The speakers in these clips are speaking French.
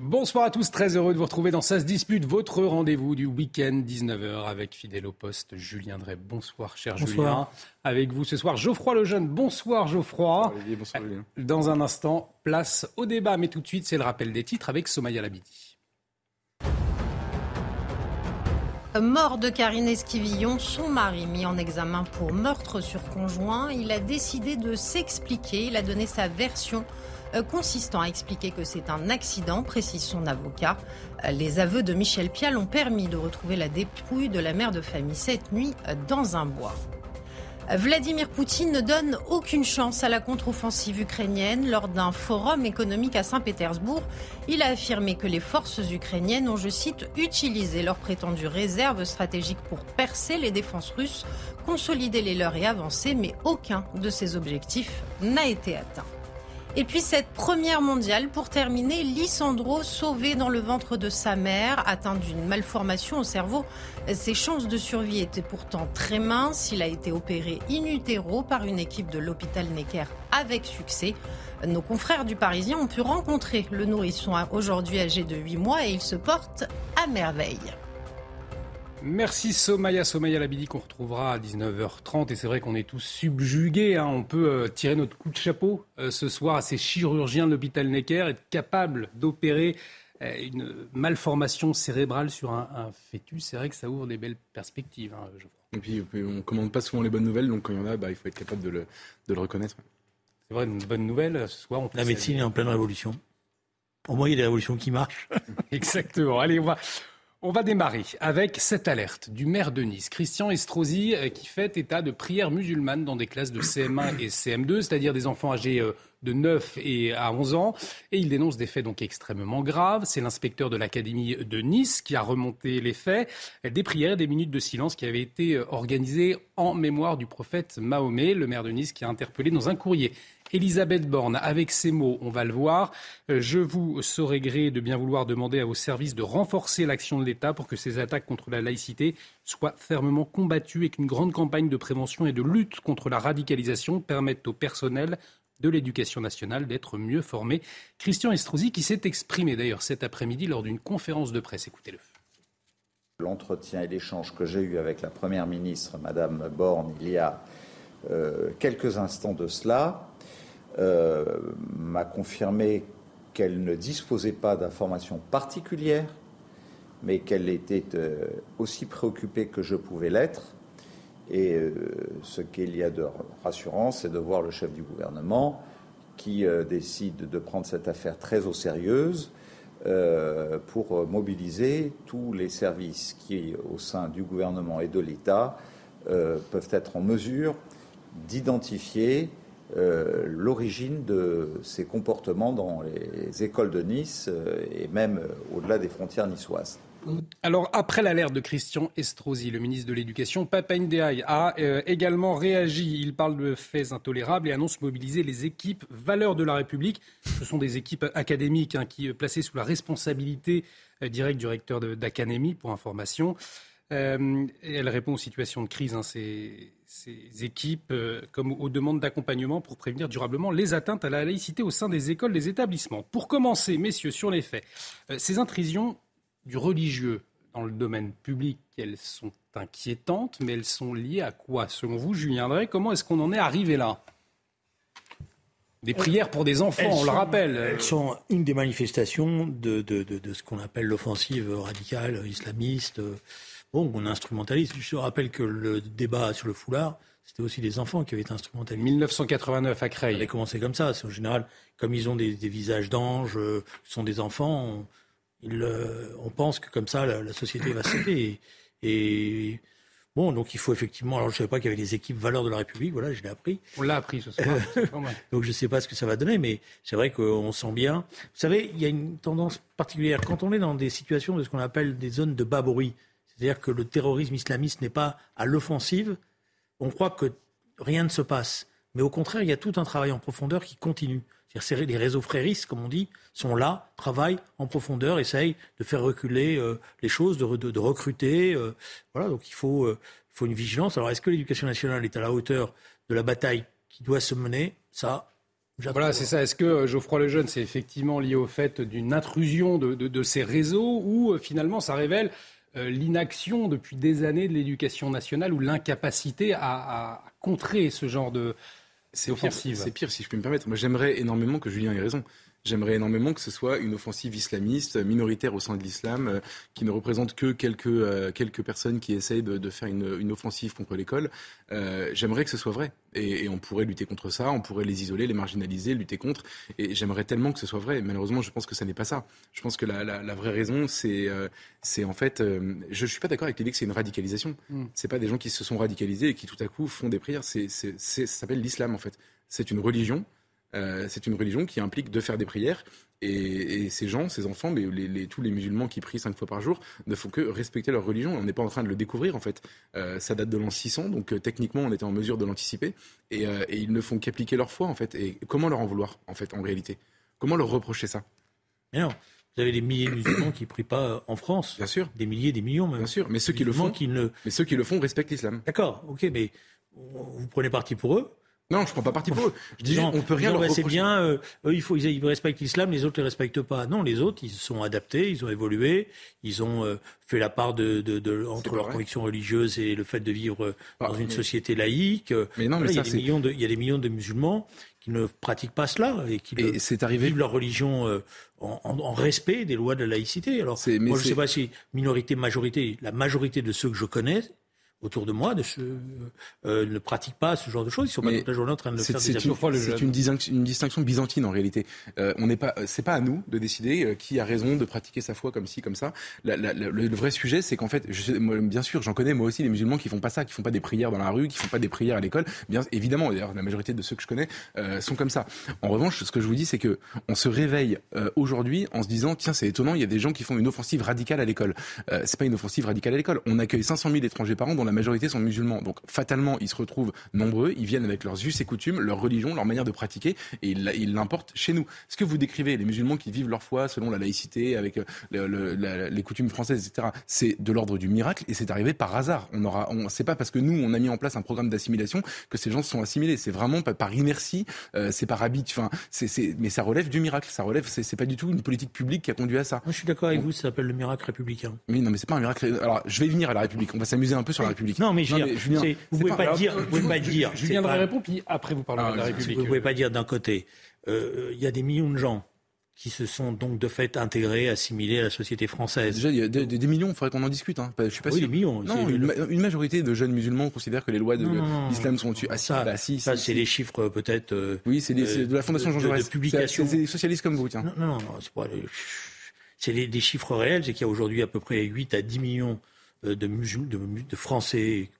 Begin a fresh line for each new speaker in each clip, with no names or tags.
Bonsoir à tous, très heureux de vous retrouver dans Ça se dispute, votre rendez-vous du week-end 19h avec fidèle au poste Julien Drey. Bonsoir cher Julien. Avec vous ce soir Geoffroy Lejeune. Bonsoir Geoffroy.
bonsoir Julien.
Dans un instant, place au débat, mais tout de suite c'est le rappel des titres avec Somaya Labidi.
Mort de Karine Esquivillon, son mari mis en examen pour meurtre sur conjoint. Il a décidé de s'expliquer. Il a donné sa version consistant à expliquer que c'est un accident, précise son avocat. Euh, Les aveux de Michel Pial ont permis de retrouver la dépouille de la mère de famille cette nuit euh, dans un bois. Vladimir Poutine ne donne aucune chance à la contre-offensive ukrainienne. Lors d'un forum économique à Saint-Pétersbourg, il a affirmé que les forces ukrainiennes ont, je cite, utilisé leurs prétendues réserves stratégiques pour percer les défenses russes, consolider les leurs et avancer, mais aucun de ces objectifs n'a été atteint. Et puis cette première mondiale, pour terminer, Lissandro sauvé dans le ventre de sa mère, atteint d'une malformation au cerveau. Ses chances de survie étaient pourtant très minces. Il a été opéré in utero par une équipe de l'hôpital Necker avec succès. Nos confrères du Parisien ont pu rencontrer le nourrisson aujourd'hui âgé de 8 mois et il se porte à merveille.
Merci Somaya, Somaya Labidi qu'on retrouvera à 19h30 et c'est vrai qu'on est tous subjugués. hein. On peut euh, tirer notre coup de chapeau euh, ce soir à ces chirurgiens de l'hôpital Necker, être capable d'opérer euh, une malformation cérébrale sur un, un fœtus. C'est vrai que ça ouvre des belles perspectives. hein, je crois.
Et puis, on commande pas souvent les bonnes nouvelles, donc quand il y en a, bah, il faut être capable de le, de le reconnaître.
C'est vrai, une bonne nouvelle ce soir. On peut
La médecine est en pleine révolution. Au moins, il y a des révolutions qui marchent.
Exactement. Allez, on va, on va démarrer avec cette alerte du maire de Nice, Christian Estrosi, euh, qui fait état de prières musulmanes dans des classes de CM1 et CM2, c'est-à-dire des enfants âgés euh, de 9 et à 11 ans. Et il dénonce des faits donc extrêmement graves. C'est l'inspecteur de l'Académie de Nice qui a remonté les faits. Des prières des minutes de silence qui avaient été euh, organisées en mémoire du prophète Mahomet, le maire de Nice qui a interpellé dans un courrier Elisabeth Borne, avec ces mots, on va le voir. Euh, Je vous saurai gré de bien vouloir demander à vos services de renforcer l'action de l'État pour que ces attaques contre la laïcité soient fermement combattues et qu'une grande campagne de prévention et de lutte contre la radicalisation permette au personnel de l'éducation nationale d'être mieux formé. Christian Estrosi qui s'est exprimé d'ailleurs cet après-midi lors d'une conférence de presse. Écoutez-le.
L'entretien et l'échange que j'ai eu avec la Première ministre, Madame Borne, il y a euh, quelques instants de cela, euh, m'a confirmé qu'elle ne disposait pas d'informations particulières, mais qu'elle était euh, aussi préoccupée que je pouvais l'être. Et euh, ce qu'il y a de rassurant, c'est de voir le chef du gouvernement qui euh, décide de prendre cette affaire très au sérieux euh, pour mobiliser tous les services qui, au sein du gouvernement et de l'État, peuvent être en mesure d'identifier l'origine de ces comportements dans les écoles de Nice et même au-delà des frontières niçoises.
Alors, après l'alerte de Christian Estrosi, le ministre de l'Éducation, Papa Ndiaye a euh, également réagi. Il parle de faits intolérables et annonce mobiliser les équipes valeurs de la République. Ce sont des équipes académiques hein, qui, euh, placées sous la responsabilité euh, directe du recteur d'académie, pour information. Elle répond aux situations de crise, hein, ces, équipes, comme aux demandes d'accompagnement pour prévenir durablement les atteintes à la laïcité au sein des écoles, des établissements. Pour commencer, messieurs, sur les faits, ces intrusions du religieux dans le domaine public, elles sont inquiétantes, mais elles sont liées à quoi Selon vous, Julien Drey, comment est-ce qu'on en est arrivé là? Des prières pour des enfants,
Elles
on le rappelle.
Elles sont une des manifestations de, de, de, de ce qu'on appelle l'offensive radicale islamiste. euh, Bon, on instrumentalise. Je rappelle que le débat sur le foulard, c'était aussi des enfants qui avaient été instrumentalisés.
1989 à
Ça avait
Creil.
commencé comme ça. C'est en général, comme ils ont des, des visages d'anges, euh, ce sont des enfants, on, euh, on pense que comme ça, la, la société va céder. Et, et Bon, donc il faut effectivement. Alors je ne savais pas qu'il y avait des équipes valeurs de la République. Voilà, je l'ai appris.
On l'a appris ce soir.
donc je ne sais pas ce que ça va donner, mais c'est vrai qu'on sent bien. Vous savez, il y a une tendance particulière quand on est dans des situations de ce qu'on appelle des zones de bas bruit, c'est-à-dire que le terrorisme islamiste n'est pas à l'offensive. On croit que rien ne se passe, mais au contraire, il y a tout un travail en profondeur qui continue. Les réseaux fréristes, comme on dit, sont là, travaillent en profondeur, essayent de faire reculer euh, les choses, de, de, recruter. Euh, voilà, donc il faut, euh, faut une vigilance. Alors, est-ce que l'éducation nationale est à la hauteur de la bataille qui doit se mener? Ça,
voilà, c'est ça. Est-ce que Geoffroy Lejeune, c'est effectivement lié au fait d'une intrusion de, de, ces réseaux ou finalement ça révèle l'inaction depuis des années de l'éducation nationale ou l'incapacité à, à, contrer ce genre de,
c'est offensif. C'est pire, si je peux me permettre. Moi, j'aimerais énormément que Julien ait raison. J'aimerais énormément que ce soit une offensive islamiste minoritaire au sein de l'islam, euh, qui ne représente que quelques, euh, quelques personnes qui essayent de, faire une, une, offensive contre l'école. Euh, j'aimerais que ce soit vrai. Et, on pourrait lutter contre ça, on pourrait les isoler, les marginaliser, lutter contre. Et j'aimerais tellement que ce soit vrai. Malheureusement, je pense que ça n'est pas ça. Je pense que la, la, vraie raison, c'est c'est en fait. je ne suis pas d'accord avec l'idée que c'est une radicalisation. Mm. C'est pas des gens qui se sont radicalisés et qui tout à coup font des prières. C'est, ça s'appelle l'islam en fait. C'est une religion euh, c'est une religion qui implique de faire des prières. Et, ces gens, ces enfants, mais tous les musulmans qui prient cinq fois par jour ne font que respecter leur religion. On n'est pas en train de le découvrir, en fait. Euh, ça date de l'an 600, donc euh, techniquement, on était en mesure de l'anticiper. Et, ils ne font qu'appliquer leur foi, en fait. Et comment leur en vouloir, en fait, en réalité? Comment leur reprocher ça?
Mais non. Vous avez des milliers de musulmans qui ne prient pas en France.
Bien sûr.
Des milliers, des millions même.
Bien sûr. Mais ceux qui le font, qui ne... mais ceux qui le font respectent l'islam.
D'accord. Ok, mais vous prenez parti pour eux.
Non, je prends pas parti pour eux. Je dis, on peut rien leur
C'est bien, euh, eux, il faut, ils, respectent l'islam, les autres ne les respectent pas. Non, les autres, ils se sont adaptés, ils ont évolué, ils ont euh, fait la part de, de, de entre leurs convictions religieuses et le fait de vivre euh, dans une société laïque.
Mais non, mais
il,
y
a des millions de, il y a des millions de musulmans qui ne pratiquent pas cela et qui
c'est arrivé...
vivent leur religion en, en, en, respect des lois de la laïcité. Alors, moi, je ne sais pas si minorité, majorité, la majorité de ceux que je connais autour de moi de euh, ne pratiquent pas ce genre de choses. Ils sont pas toute la journée en train de le faire.
C'est une, une, distinction byzantine en réalité. Euh, on n'est pas, c'est pas à nous de décider euh, qui a raison de pratiquer sa foi comme ci comme ça. le, vrai sujet, c'est qu'en fait, je, bien sûr, j'en connais moi aussi les musulmans qui font pas ça, qui font pas des prières dans la rue, qui font pas des prières à l'école. Bien évidemment, d'ailleurs, la majorité de ceux que je connais euh, sont comme ça. En revanche, ce que je vous dis, c'est que on se réveille aujourd'hui en se disant tiens, c'est étonnant, il y a des gens qui font une offensive radicale à l'école. c'est pas une offensive radicale à l'école. On accueille 500 000 étrangers par an la majorité sont musulmans. Donc fatalement, ils se retrouvent nombreux, ils viennent avec leurs us et coutumes, leur religion, leur manière de pratiquer, et ils l'importent chez nous. Ce que vous décrivez, les musulmans qui vivent leur foi selon la laïcité, avec euh, les coutumes françaises, etc., c'est de l'ordre du miracle, et c'est arrivé par hasard. On aura, on, c'est pas parce que nous, on a mis en place un programme d'assimilation que ces gens se sont assimilés. C'est vraiment par inertie, euh, c'est par habit. Enfin, c'est, mais ça relève du miracle. Ça relève, c'est, pas du tout une politique publique qui a conduit à ça.
Moi, je suis d'accord avec vous, ça s'appelle le miracle républicain.
Oui, non, mais c'est pas un miracle. Alors, je vais venir à la République. On va s'amuser un peu sur la
non, mais, Julien, vous pouvez pas, dire. Vous pouvez pas dire.
Je viendrai répondre, puis après vous parlerez de la République.
Vous pouvez pas dire d'un côté, euh, il y a des millions de gens qui se sont donc de fait intégrés, assimilés à la société française.
Déjà, il y a des, millions, il faudrait qu'on en discute. Hein. Je suis pas
oui,
des
millions.
Non, une, majorité de jeunes musulmans considèrent que les lois de l'islam sont tuées. Ah,
ça, bah, si, ça c'est les chiffres peut-être. Euh,
oui, c'est de la Fondation Jean Jaurès.
C'est
des socialistes comme vous, tiens.
Non, non, non, c'est pas. C'est des chiffres réels, c'est qu'il y a aujourd'hui à peu près 8 à 10 millions euh, de, de, de Français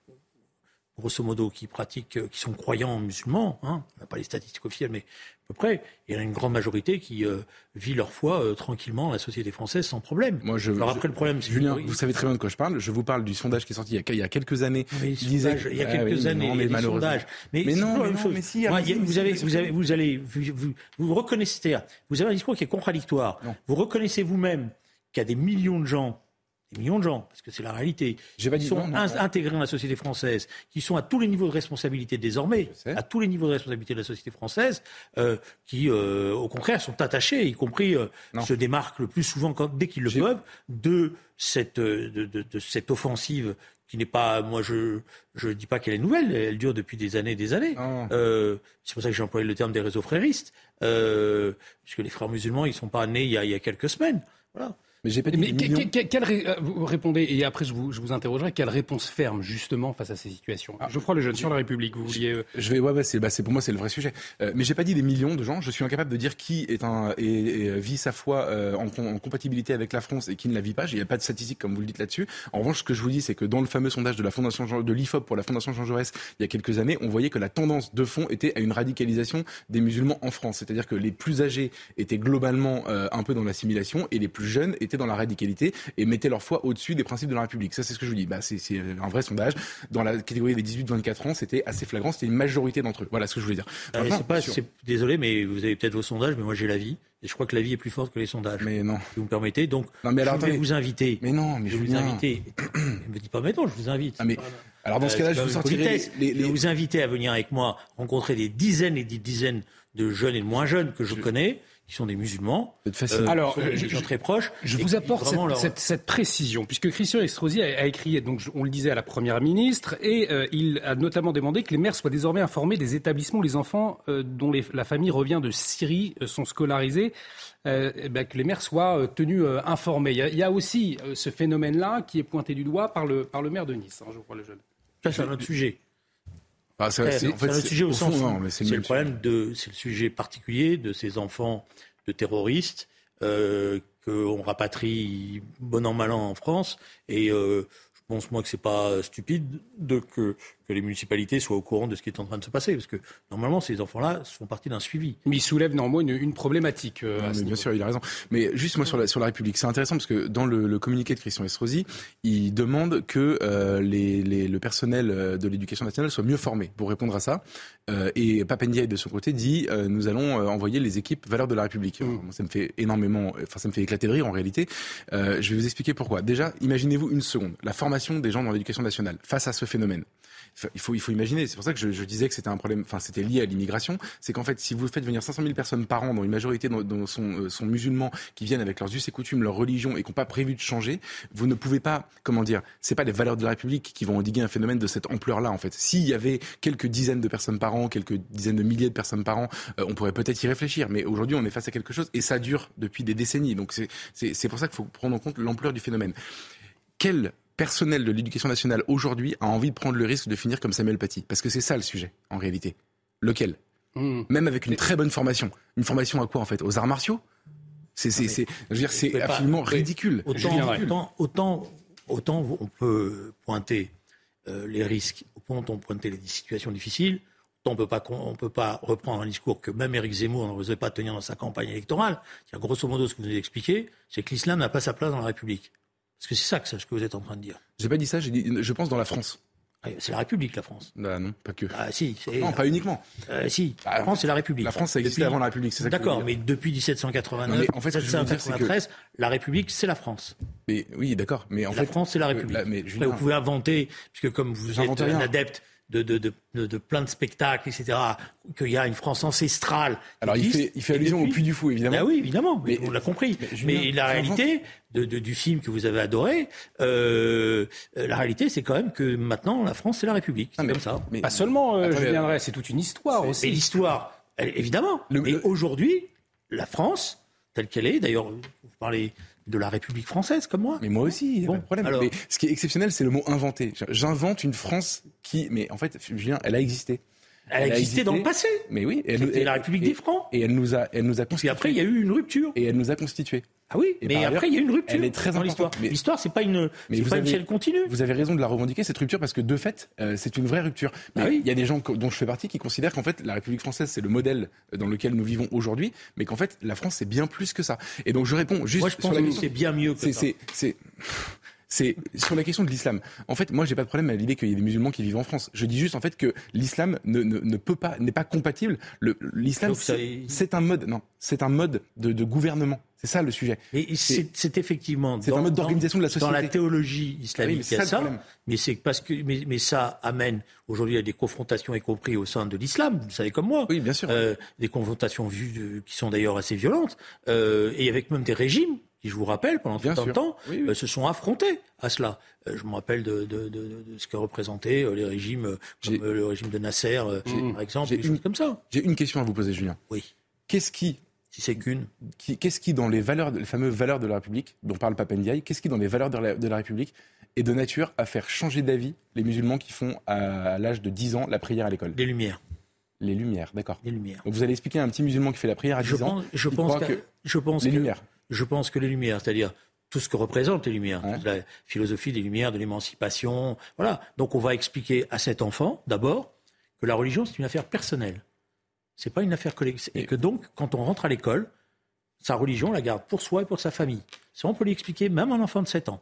grosso modo, qui pratiquent, euh, qui sont croyants musulmans, hein, on n'a pas les statistiques officielles, mais à peu près, il y en a une grande majorité qui euh, vit leur foi euh, tranquillement dans la société française sans problème.
Moi, je,
Alors après, le problème,
c'est Julien, vous savez très bien de quoi je parle. Je vous parle du sondage qui est sorti il y a, il y a quelques années.
Mais il, disait, il y a quelques années, non, mais il y a sondages. Mais, mais non, mais, non, mais si, Moi, vous, avez, vous, avez, vous allez, vous, vous, vous reconnaissez, vous avez un discours qui est contradictoire. Vous reconnaissez vous-même qu'il y a des millions de gens des millions de gens, parce que c'est la réalité, qui sont intégrés dans la société française, qui sont à tous les niveaux de responsabilité désormais, à tous les niveaux de responsabilité de la société française, euh, qui, euh, au contraire, sont attachés, y compris euh, se démarquent le plus souvent, quand, dès qu'ils le peuvent, de cette, de, de, de cette offensive qui n'est pas, moi je je dis pas qu'elle est nouvelle, elle dure depuis des années et des années. Euh, c'est pour ça que j'ai employé le terme des réseaux fréristes, euh, puisque les frères musulmans ils sont pas nés il y a, il y a quelques semaines. Voilà.
Mais j'ai pas dit
Mais
des
que-
millions.
que- quelle ré- euh, vous répondez, et après je vous, je vous interrogerai, quelle réponse ferme justement face à ces situations? Geoffroy Lejeune, sur la République, vous vouliez... euh,
Je vais, ouais, ouais, c'est, bah, c'est pour moi c'est le vrai sujet. Euh, mais j'ai pas dit des millions de gens. Je suis incapable de dire qui est un et, et, euh, vit sa foi euh, en, en compatibilité avec la France et qui ne la vit pas. Il n'y a pas de statistiques comme vous le dites là-dessus. En revanche, ce que je vous dis, c'est que dans le fameux sondage de la Fondation Jean- de l'Ifop pour la Fondation Jean Jaurès il y a quelques années, on voyait que la tendance de fond était à une radicalisation des musulmans en France. C'est-à-dire que les plus âgés étaient globalement euh, un peu dans l'assimilation et les plus jeunes étaient dans la radicalité et mettaient leur foi au-dessus des principes de la République. Ça, c'est ce que je vous dis. Bah, c'est, un vrai sondage. Dans la catégorie des 18-24 ans, c'était assez flagrant. C'était une majorité d'entre eux. Voilà ce que je voulais dire.
Ah, pas, désolé, mais vous avez peut-être vos sondages, mais moi j'ai la vie. Et je crois que la vie est plus forte que les sondages.
Mais non.
Si vous me permettez. Donc,
Non, mais alors,
je vais vous inviter.
Mais non, mais
je vais vous inviter. ne me dis pas maintenant, je vous invite.
Ah, mais- alors dans ce
Euh,
cas-là, je vous sortirai
politesse.
les, les-
Je vais vous inviter à venir avec moi rencontrer des dizaines et des dizaines de jeunes et de moins jeunes que je, connais, qui sont des musulmans.
Alors, euh,
des
je-
gens très proches.
Je vous apporte cette,
vraiment leur-
cette- cette précision, puisque Christian Estrosi a, a écrit, donc on le disait à la Première ministre, et euh, il a notamment demandé que les maires soient désormais informés des établissements où les enfants euh, dont les- la famille revient de Syrie euh, sont scolarisés, ben, que les maires soient euh, tenus euh, informés. Il y a, il y a aussi euh, ce phénomène-là qui est pointé du doigt par le, par le maire de Nice, hein, je crois, le jeune.
Ça, c'est un autre sujet.
Ah,
C'est
c'est- en fait,
un
c'est-
sujet au,
fond,
sens
non, mais c'est
c'est
le
problème de, c'est le sujet particulier de ces enfants de terroristes euh, qu'on rapatrie bon an mal an en France. Et euh, je pense moi que c'est pas stupide de que, que les municipalités soient au courant de ce qui est en train de se passer, parce que normalement ces enfants-là font partie d'un suivi.
Mais il soulève néanmoins une, une problématique. euh,
Non, mais bien
niveau.
sûr, il a raison. Mais juste moi sur la, sur la République, c'est intéressant parce que dans le, le communiqué de Christian Estrosi, il demande que euh, les, les- le personnel euh, de l'éducation nationale soit mieux formé pour répondre à ça. Euh, et Papendiaï de son côté dit euh, nous allons euh, envoyer les équipes valeurs de la République. Alors, moi, ça me fait énormément, enfin ça me fait éclater de rire en réalité. Euh, je vais vous expliquer pourquoi. Déjà, imaginez-vous une seconde la formation des gens dans l'éducation nationale face à ce phénomène. Il faut, il faut imaginer, c'est pour ça que je, je disais que c'était un problème, enfin c'était lié à l'immigration, c'est qu'en fait si vous faites venir 500 000 personnes par an, dont une majorité sont, euh, sont musulmans, qui viennent avec leurs us et coutumes, leur religion et qui n'ont pas prévu de changer, vous ne pouvez pas, comment dire, c'est pas les valeurs de la République qui vont endiguer un phénomène de cette ampleur-là en fait. S'il y avait quelques dizaines de personnes par an, quelques dizaines de milliers de personnes par an, euh, on pourrait peut-être y réfléchir, mais aujourd'hui on est face à quelque chose et ça dure depuis des décennies, donc c'est pour ça qu'il faut prendre en compte l'ampleur du phénomène. Quel personnel de l'éducation nationale aujourd'hui a envie de prendre le risque de finir comme Samuel Paty Parce que c'est ça le sujet, en réalité. Lequel?
Mmh.
Même avec une très bonne formation. Une formation à quoi, en fait? Aux arts martiaux? C'est, c'est, c'est, je veux dire,
Vous
c'est
pouvez pas-
absolument ridicule.
Autant, autant, autant, autant on peut pointer euh, les risques, autant on peut pointer les situations difficiles, autant on peut pas, on peut pas reprendre un discours que même Éric Zemmour n'osait pas tenir dans sa campagne électorale. Grosso modo, ce que vous nous expliquez, c'est que l'islam n'a pas sa place dans la République. Parce que c'est ça que, ce que vous êtes en train de dire.
J'ai pas dit ça, j'ai dit, je pense dans la France.
Ah, C'est la République, la France.
Ah, non, pas que.
Ah si,
non, pas uniquement.
euh, si.
Bah,
la France, c'est la République.
La France, ça existait
Depuis-
avant la République, c'est ça
D'accord, mais depuis 1789,
Non, mais en fait, ce que
1793, la République, c'est la France.
Mais oui, d'accord. Mais en
la
fait,
France, c'est la
euh,
République.
là, mais
Après, vous pouvez inventer, puisque comme vous êtes un adepte de, de, de, de, de plein de spectacles, etc., qu'il y a une France ancestrale.
alors il fait, il fait
et
allusion
depuis-
au Puy du Fou, évidemment.
Ah oui, évidemment, mais,
Mais-
on l'a compris.
mais
la réalité de, de- du film que vous avez adoré, euh, la réalité, c'est quand même que maintenant, la France, c'est la République. C'est
Ah, mais-
comme ça.
mais-
Pas seulement, euh,
Attendez,
Julien Drey, c'est toute une histoire aussi.
l'histoire, elle- évidemment.
Le-
mais
le-
aujourd'hui, la France, telle qu'elle est, d'ailleurs, vous parlez de la République française, comme moi.
Mais moi aussi, il y a
Bon,
pas de problème.
alors-
Mais ce qui est exceptionnel, c'est le mot inventé. J'invente une France qui, mais en fait, Julien, elle a existé.
Elle a
elle a
existé dans le passé.
Mais oui, et elle,
la République
et-
des Francs.
Et elle nous a, elle nous a
Puis
constitué.
après, il y a eu une rupture.
Et elle nous a constitués.
Ah oui,
Et
mais après, il y a une rupture
elle est très
dans l'histoire. L'histoire, c'est pas une,
Mais
c'est pas une chaîne continue.
Vous avez raison de la revendiquer cette rupture parce que de fait, euh, c'est une vraie rupture. Mais
Ah oui.
il y a des gens dont je fais partie qui considèrent qu'en fait la République française c'est le modèle dans lequel nous vivons aujourd'hui, mais qu'en fait la France c'est bien plus que ça. Et donc je réponds juste
Moi, je
sur
pense
la
que c'est bien mieux que
C'est
ça.
c'est c'est sur la question de l'islam. En fait, moi, j'ai pas de problème à l'idée qu'il y ait des musulmans qui vivent en France. Je dis juste en fait que l'islam ne, ne, ne peut pas, n'est pas compatible. Le- L'islam, c'est un mode, non, c'est un mode de, de gouvernement. C'est ça le sujet.
C'est effectivement
C'est un mode d'organisation de la
Dans la
société.
théologie
Ah
islamique,
oui, mais
il
c'est
y a
ça.
Mais c'est parce que mais, mais ça amène aujourd'hui à des confrontations, y compris au sein de l'islam. Vous le savez comme moi.
Oui, bien sûr.
Euh, des confrontations vues de- qui sont d'ailleurs assez violentes, euh, et avec même des régimes qui, je vous rappelle, pendant
Bien
tout un temps,
Oui, oui.
euh, se sont affrontés à cela. Euh, je me rappelle de, de, de, de- de ce que représentaient euh, les régimes, comme le régime de Nasser, par exemple, des choses comme ça.
J'ai une question à vous poser, Julien.
Oui.
Qu'est-ce qui
Si c'est qu'une.
Qu'est-ce qui, dans les valeurs, les fameuses valeurs de la République, dont parle Papendiaï, qu'est-ce qui, dans les valeurs de la, de la République, est de nature à faire changer d'avis les musulmans qui font à, l'âge de 10 ans la prière à l'école?
Les lumières.
Les lumières, d'accord.
Les lumières.
Donc vous allez expliquer à un petit musulman qui fait la prière à 10
je
ans.
Pense, je, pense que, je pense
les
que,
lumières.
Je pense que les lumières, c'est-à-dire tout ce que représentent les lumières, la philosophie des lumières, de l'émancipation, voilà. Donc on va expliquer à cet enfant, d'abord, que la religion c'est une affaire personnelle. C'est pas une affaire collective. Et que donc, quand on rentre à l'école, sa religion la garde pour soi et pour sa famille. Ça, on peut lui expliquer, même un enfant de 7 ans.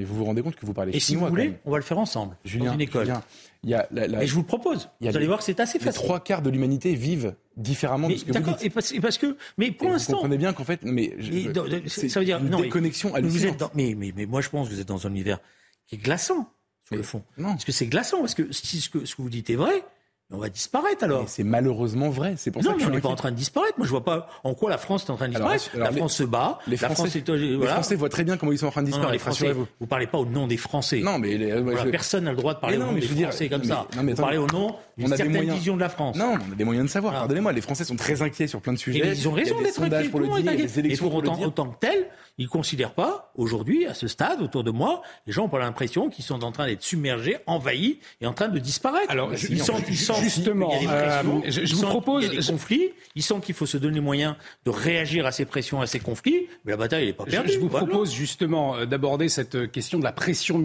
Mais vous vous rendez compte que vous parlez
Et si vous voulez, on va le faire ensemble,
Julien,
dans une école.
Julien, il y a la, la...
Et je vous le propose.
Il y a
vous allez
les-
voir que c'est assez
Les
facile.
trois quarts de l'humanité vivent différemment
Mais
de ce que vous dites.
et parce, et parce que, mais pour
Et
l'instant,
Vous comprenez bien qu'en fait, mais je-
dans- ça veut dire
une
non, mais-
déconnexion
mais vous êtes dans- mais, mais, mais moi je pense que vous êtes dans un univers qui est glaçant sur le fond.
Non.
Parce que c'est glaçant, parce que si ce que, ce que vous dites est vrai, on va disparaître alors.
C'est malheureusement vrai. C'est pour ça
Non,
que
mais
je
on
suis
n'est pas en train de disparaître. Moi, je vois pas en quoi la France est en train de disparaître.
alors,
la
les-
France se bat.
Les Français,
France est,
les
voilà.
Français voient très bien comment ils sont en train de
Non, non,
disparaître.
les Français,
rassurez-vous.
vous parlez pas au nom des Français.
Non, mais les-
Voilà,
je-
Personne n'a le droit de parler
Mais
au nom
mais
des
je veux dire-
Français comme ça.
non, mais
vous parlez au nom d'une certaine
moyens-
vision de la France.
Non, on a des moyens de savoir.
Voilà.
Pardonnez-moi, les Français sont très inquiets sur plein de sujets.
Et ils ont raison d'être inquiets.
pour le dire,
Et pour autant, autant que tel, ils considèrent pas, aujourd'hui, à ce stade, autour de moi, les gens ont l'impression qu'ils sont en train d'être submergés, envahis et en train de disparaître.
Alors,
ils sentent
justement,
qu'il y a des pressions,
euh, je- je vous propose-
qu'il y a des conflits, ils sentent qu'il faut se donner les moyens de réagir à ces pressions, à ces conflits, mais la bataille, n'est pas perdue.
je vous propose justement euh, d'aborder cette euh, question de la pression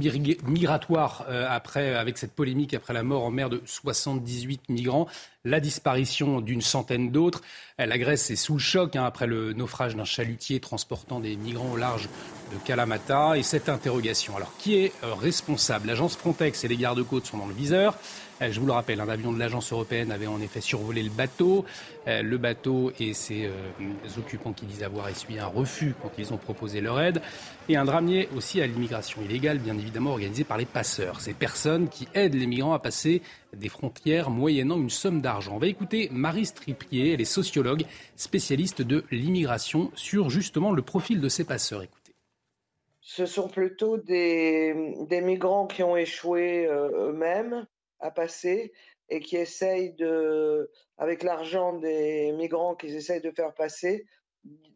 migratoire après, avec cette polémique après la mort en mer de 78 migrants, la disparition d'une centaine d'autres. La Grèce est sous le choc hein, après le naufrage d'un chalutier transportant des migrants au large de Kalamata. Et cette interrogation, alors qui est responsable? L'agence Frontex et les gardes-côtes sont dans le viseur. Euh, Je vous le rappelle, un avion de l'agence européenne avait en effet survolé le bateau. Euh, Le bateau et ses euh, occupants qui disent avoir essuyé un refus quand ils ont proposé leur aide. Et un dramier aussi à l'immigration illégale, bien évidemment organisé par les passeurs. Ces personnes qui aident les migrants à passer des frontières moyennant une somme d'argent. On va écouter Marie Stripier, elle est sociologue, spécialiste de l'immigration, sur justement le profil de ces passeurs.
Ce sont plutôt des, des migrants qui ont échoué euh, eux-mêmes à passer et qui essayent de, avec l'argent des migrants qu'ils essayent de faire passer,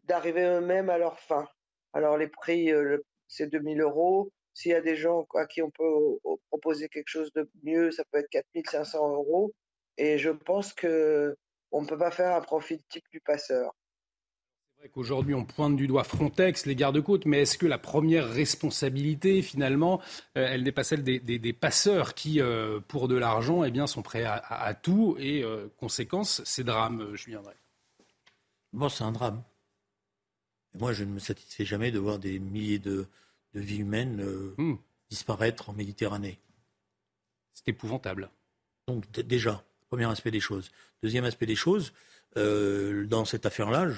d'arriver eux-mêmes à leur fin. Alors les prix, euh, c'est 2000 euros. S'il y a des gens à qui on peut euh, proposer quelque chose de mieux, ça peut être 4500 euros. Et je pense que on ne peut pas faire un profil type du passeur.
Qu'aujourd'hui, on pointe du doigt Frontex, les gardes-côtes, mais est-ce que la première responsabilité, finalement, euh, elle n'est pas celle des, des- des passeurs qui, euh, pour de l'argent, eh bien, sont prêts à, à- à tout et, euh, conséquence, ces drames, Julien Drey?
Bon, c'est un drame. Et moi, je ne me satisfais jamais de voir des milliers de, de vies humaines
Hmm.
disparaître en Méditerranée.
C'est épouvantable.
Donc déjà, premier aspect des choses. Deuxième aspect des choses, euh, dans cette affaire-là,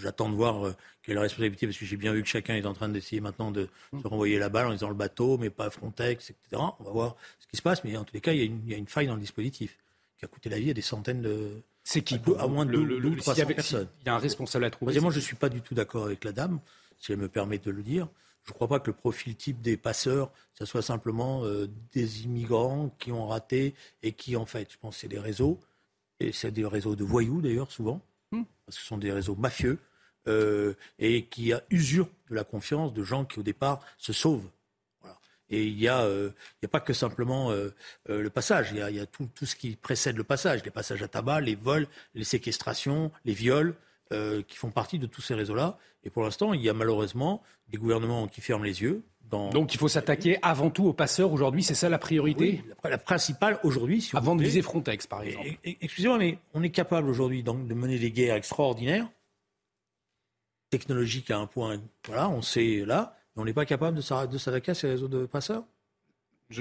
j'attends de voir euh, quelle est la responsabilité, parce que j'ai bien vu que chacun est en train d'essayer maintenant de se renvoyer la balle en disant le bateau, mais pas Frontex, etc. On va voir ce qui se passe, mais en tous les cas, il y a une, il y a une faille dans le dispositif qui a coûté la vie à des centaines de...
C'est qui
à peu- à moins de
le-
deux-
le-
deux ou
le-
trois
s'il y
cents
avait-
personnes.
s'il y a un responsable à trouver. C'est-
je ne suis pas du tout d'accord avec la dame, si elle me permet de le dire. Je ne crois pas que le profil type des passeurs, ce soit simplement euh, des immigrants qui ont raté et qui, en fait, je pense c'est des réseaux, et c'est des réseaux de voyous d'ailleurs, souvent,
Hmm.
parce que ce sont des réseaux mafieux, euh, et qui usurpent de la confiance de gens qui, au départ, se sauvent. Voilà. Et il n'y a, euh, a pas que simplement euh, le passage, il y a, il y a tout, tout ce qui précède le passage, les passages à tabac, les vols, les séquestrations, les viols, qui font partie de tous ces réseaux-là. Et pour l'instant, il y a malheureusement des gouvernements qui ferment les yeux. Dans...
Donc il faut s'attaquer avant tout aux passeurs aujourd'hui, c'est ça la priorité
Oui, la, la principale aujourd'hui, si
Avant de viser Frontex, par exemple.
Excusez-moi, mais on est capable aujourd'hui donc, de mener des guerres extraordinaires, technologiques à un point, voilà, on sait là, mais on n'est pas capable de s'attaquer à ces réseaux de passeurs.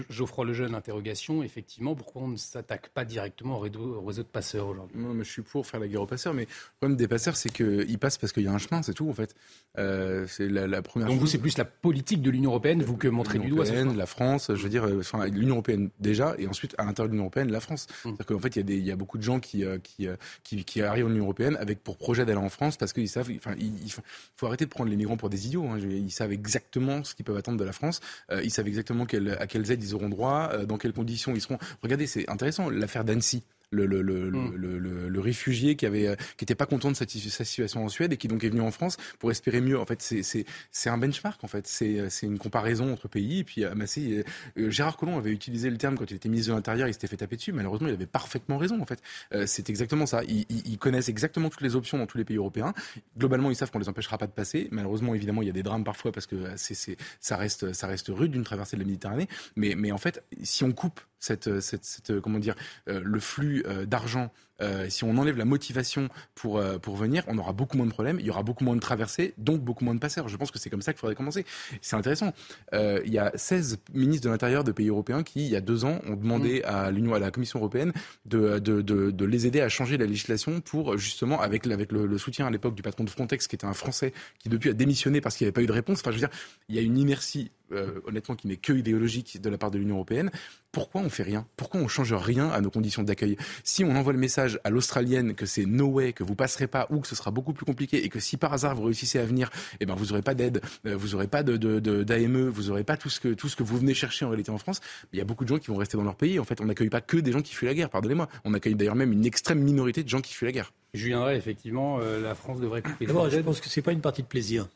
Geoffroy Lejeune, interrogation, effectivement, pourquoi on ne s'attaque pas directement au réseau, au réseau de passeurs aujourd'hui?
Non, mais je suis pour faire la guerre aux passeurs, mais le problème des passeurs, c'est qu'ils passent parce qu'il y a un chemin, c'est tout en fait. Euh, c'est la, la première.
Donc vous, c'est plus la politique de l'Union européenne, vous que montrez du doigt
européenne, la France, je veux dire, euh, enfin, l'Union européenne déjà, et ensuite à l'intérieur de l'Union européenne, la France.
Mm.
C'est-à-dire qu'en fait, il y, a des- il y a beaucoup de gens qui, euh, qui, qui, qui arrivent en Union européenne avec pour projet d'aller en France parce qu'ils savent, enfin, il, il faut arrêter de prendre les migrants pour des idiots. hein. Ils savent exactement ce qu'ils peuvent attendre de la France. Ils savent exactement quelle- à quelles aides ils auront droit, euh, dans quelles conditions ils seront. Regardez, c'est intéressant l'affaire d'Annecy. Le, le, le,
Mm.
le, réfugié qui avait, euh, qui était pas content de sa, sa situation en Suède et qui donc est venu en France pour espérer mieux. En fait, c'est, un benchmark. En fait, c'est, euh, c'est une comparaison entre pays. Et puis, amassé. euh, Gérard Collomb avait utilisé le terme quand il était ministre de l'Intérieur. Il s'était fait taper dessus. Malheureusement, il avait parfaitement raison. En fait, Euh, c'est exactement ça. Ils, connaissent exactement toutes les options dans tous les pays européens. Globalement, ils savent qu'on les empêchera pas de passer. Malheureusement, évidemment, il y a des drames parfois parce que c'est, ça reste, ça reste rude d'une traversée de la Méditerranée. Mais, mais en fait, si on coupe cette, cette, cette, comment dire, euh, le flux euh, d'argent, euh, si on enlève la motivation pour, euh, pour venir, on aura beaucoup moins de problèmes, il y aura beaucoup moins de traversées, donc beaucoup moins de passeurs. Je pense que c'est comme ça qu'il faudrait commencer. C'est intéressant. Euh, il y a 16 ministres de l'Intérieur de pays européens qui, il y a deux ans, ont demandé à l'Union, à la Commission européenne de, de, de, de les aider à changer la législation pour justement, avec, avec le, le soutien à l'époque du patron de Frontex, qui était un Français, qui depuis a démissionné parce qu'il n'y avait pas eu de réponse. Enfin, je veux dire, il y a une inertie, euh, honnêtement, qui n'est que idéologique de la part de l'Union européenne. Pourquoi on fait rien? Pourquoi on change rien à nos conditions d'accueil? Si on envoie le message à l'Australienne que c'est no way, que vous passerez pas ou que ce sera beaucoup plus compliqué et que si par hasard vous réussissez à venir, eh ben vous aurez pas d'aide, euh, vous aurez pas de, de, de- d'AME, vous aurez pas tout ce que tout ce que vous venez chercher en réalité en France. Il y a beaucoup de gens qui vont rester dans leur pays. En fait, on n'accueille pas que des gens qui fuient la guerre. Pardonnez-moi. On accueille d'ailleurs même une extrême minorité de gens qui fuient la guerre.
Julien Ray, effectivement, euh, la France devrait couper
D'abord, je pense que c'est pas une partie de plaisir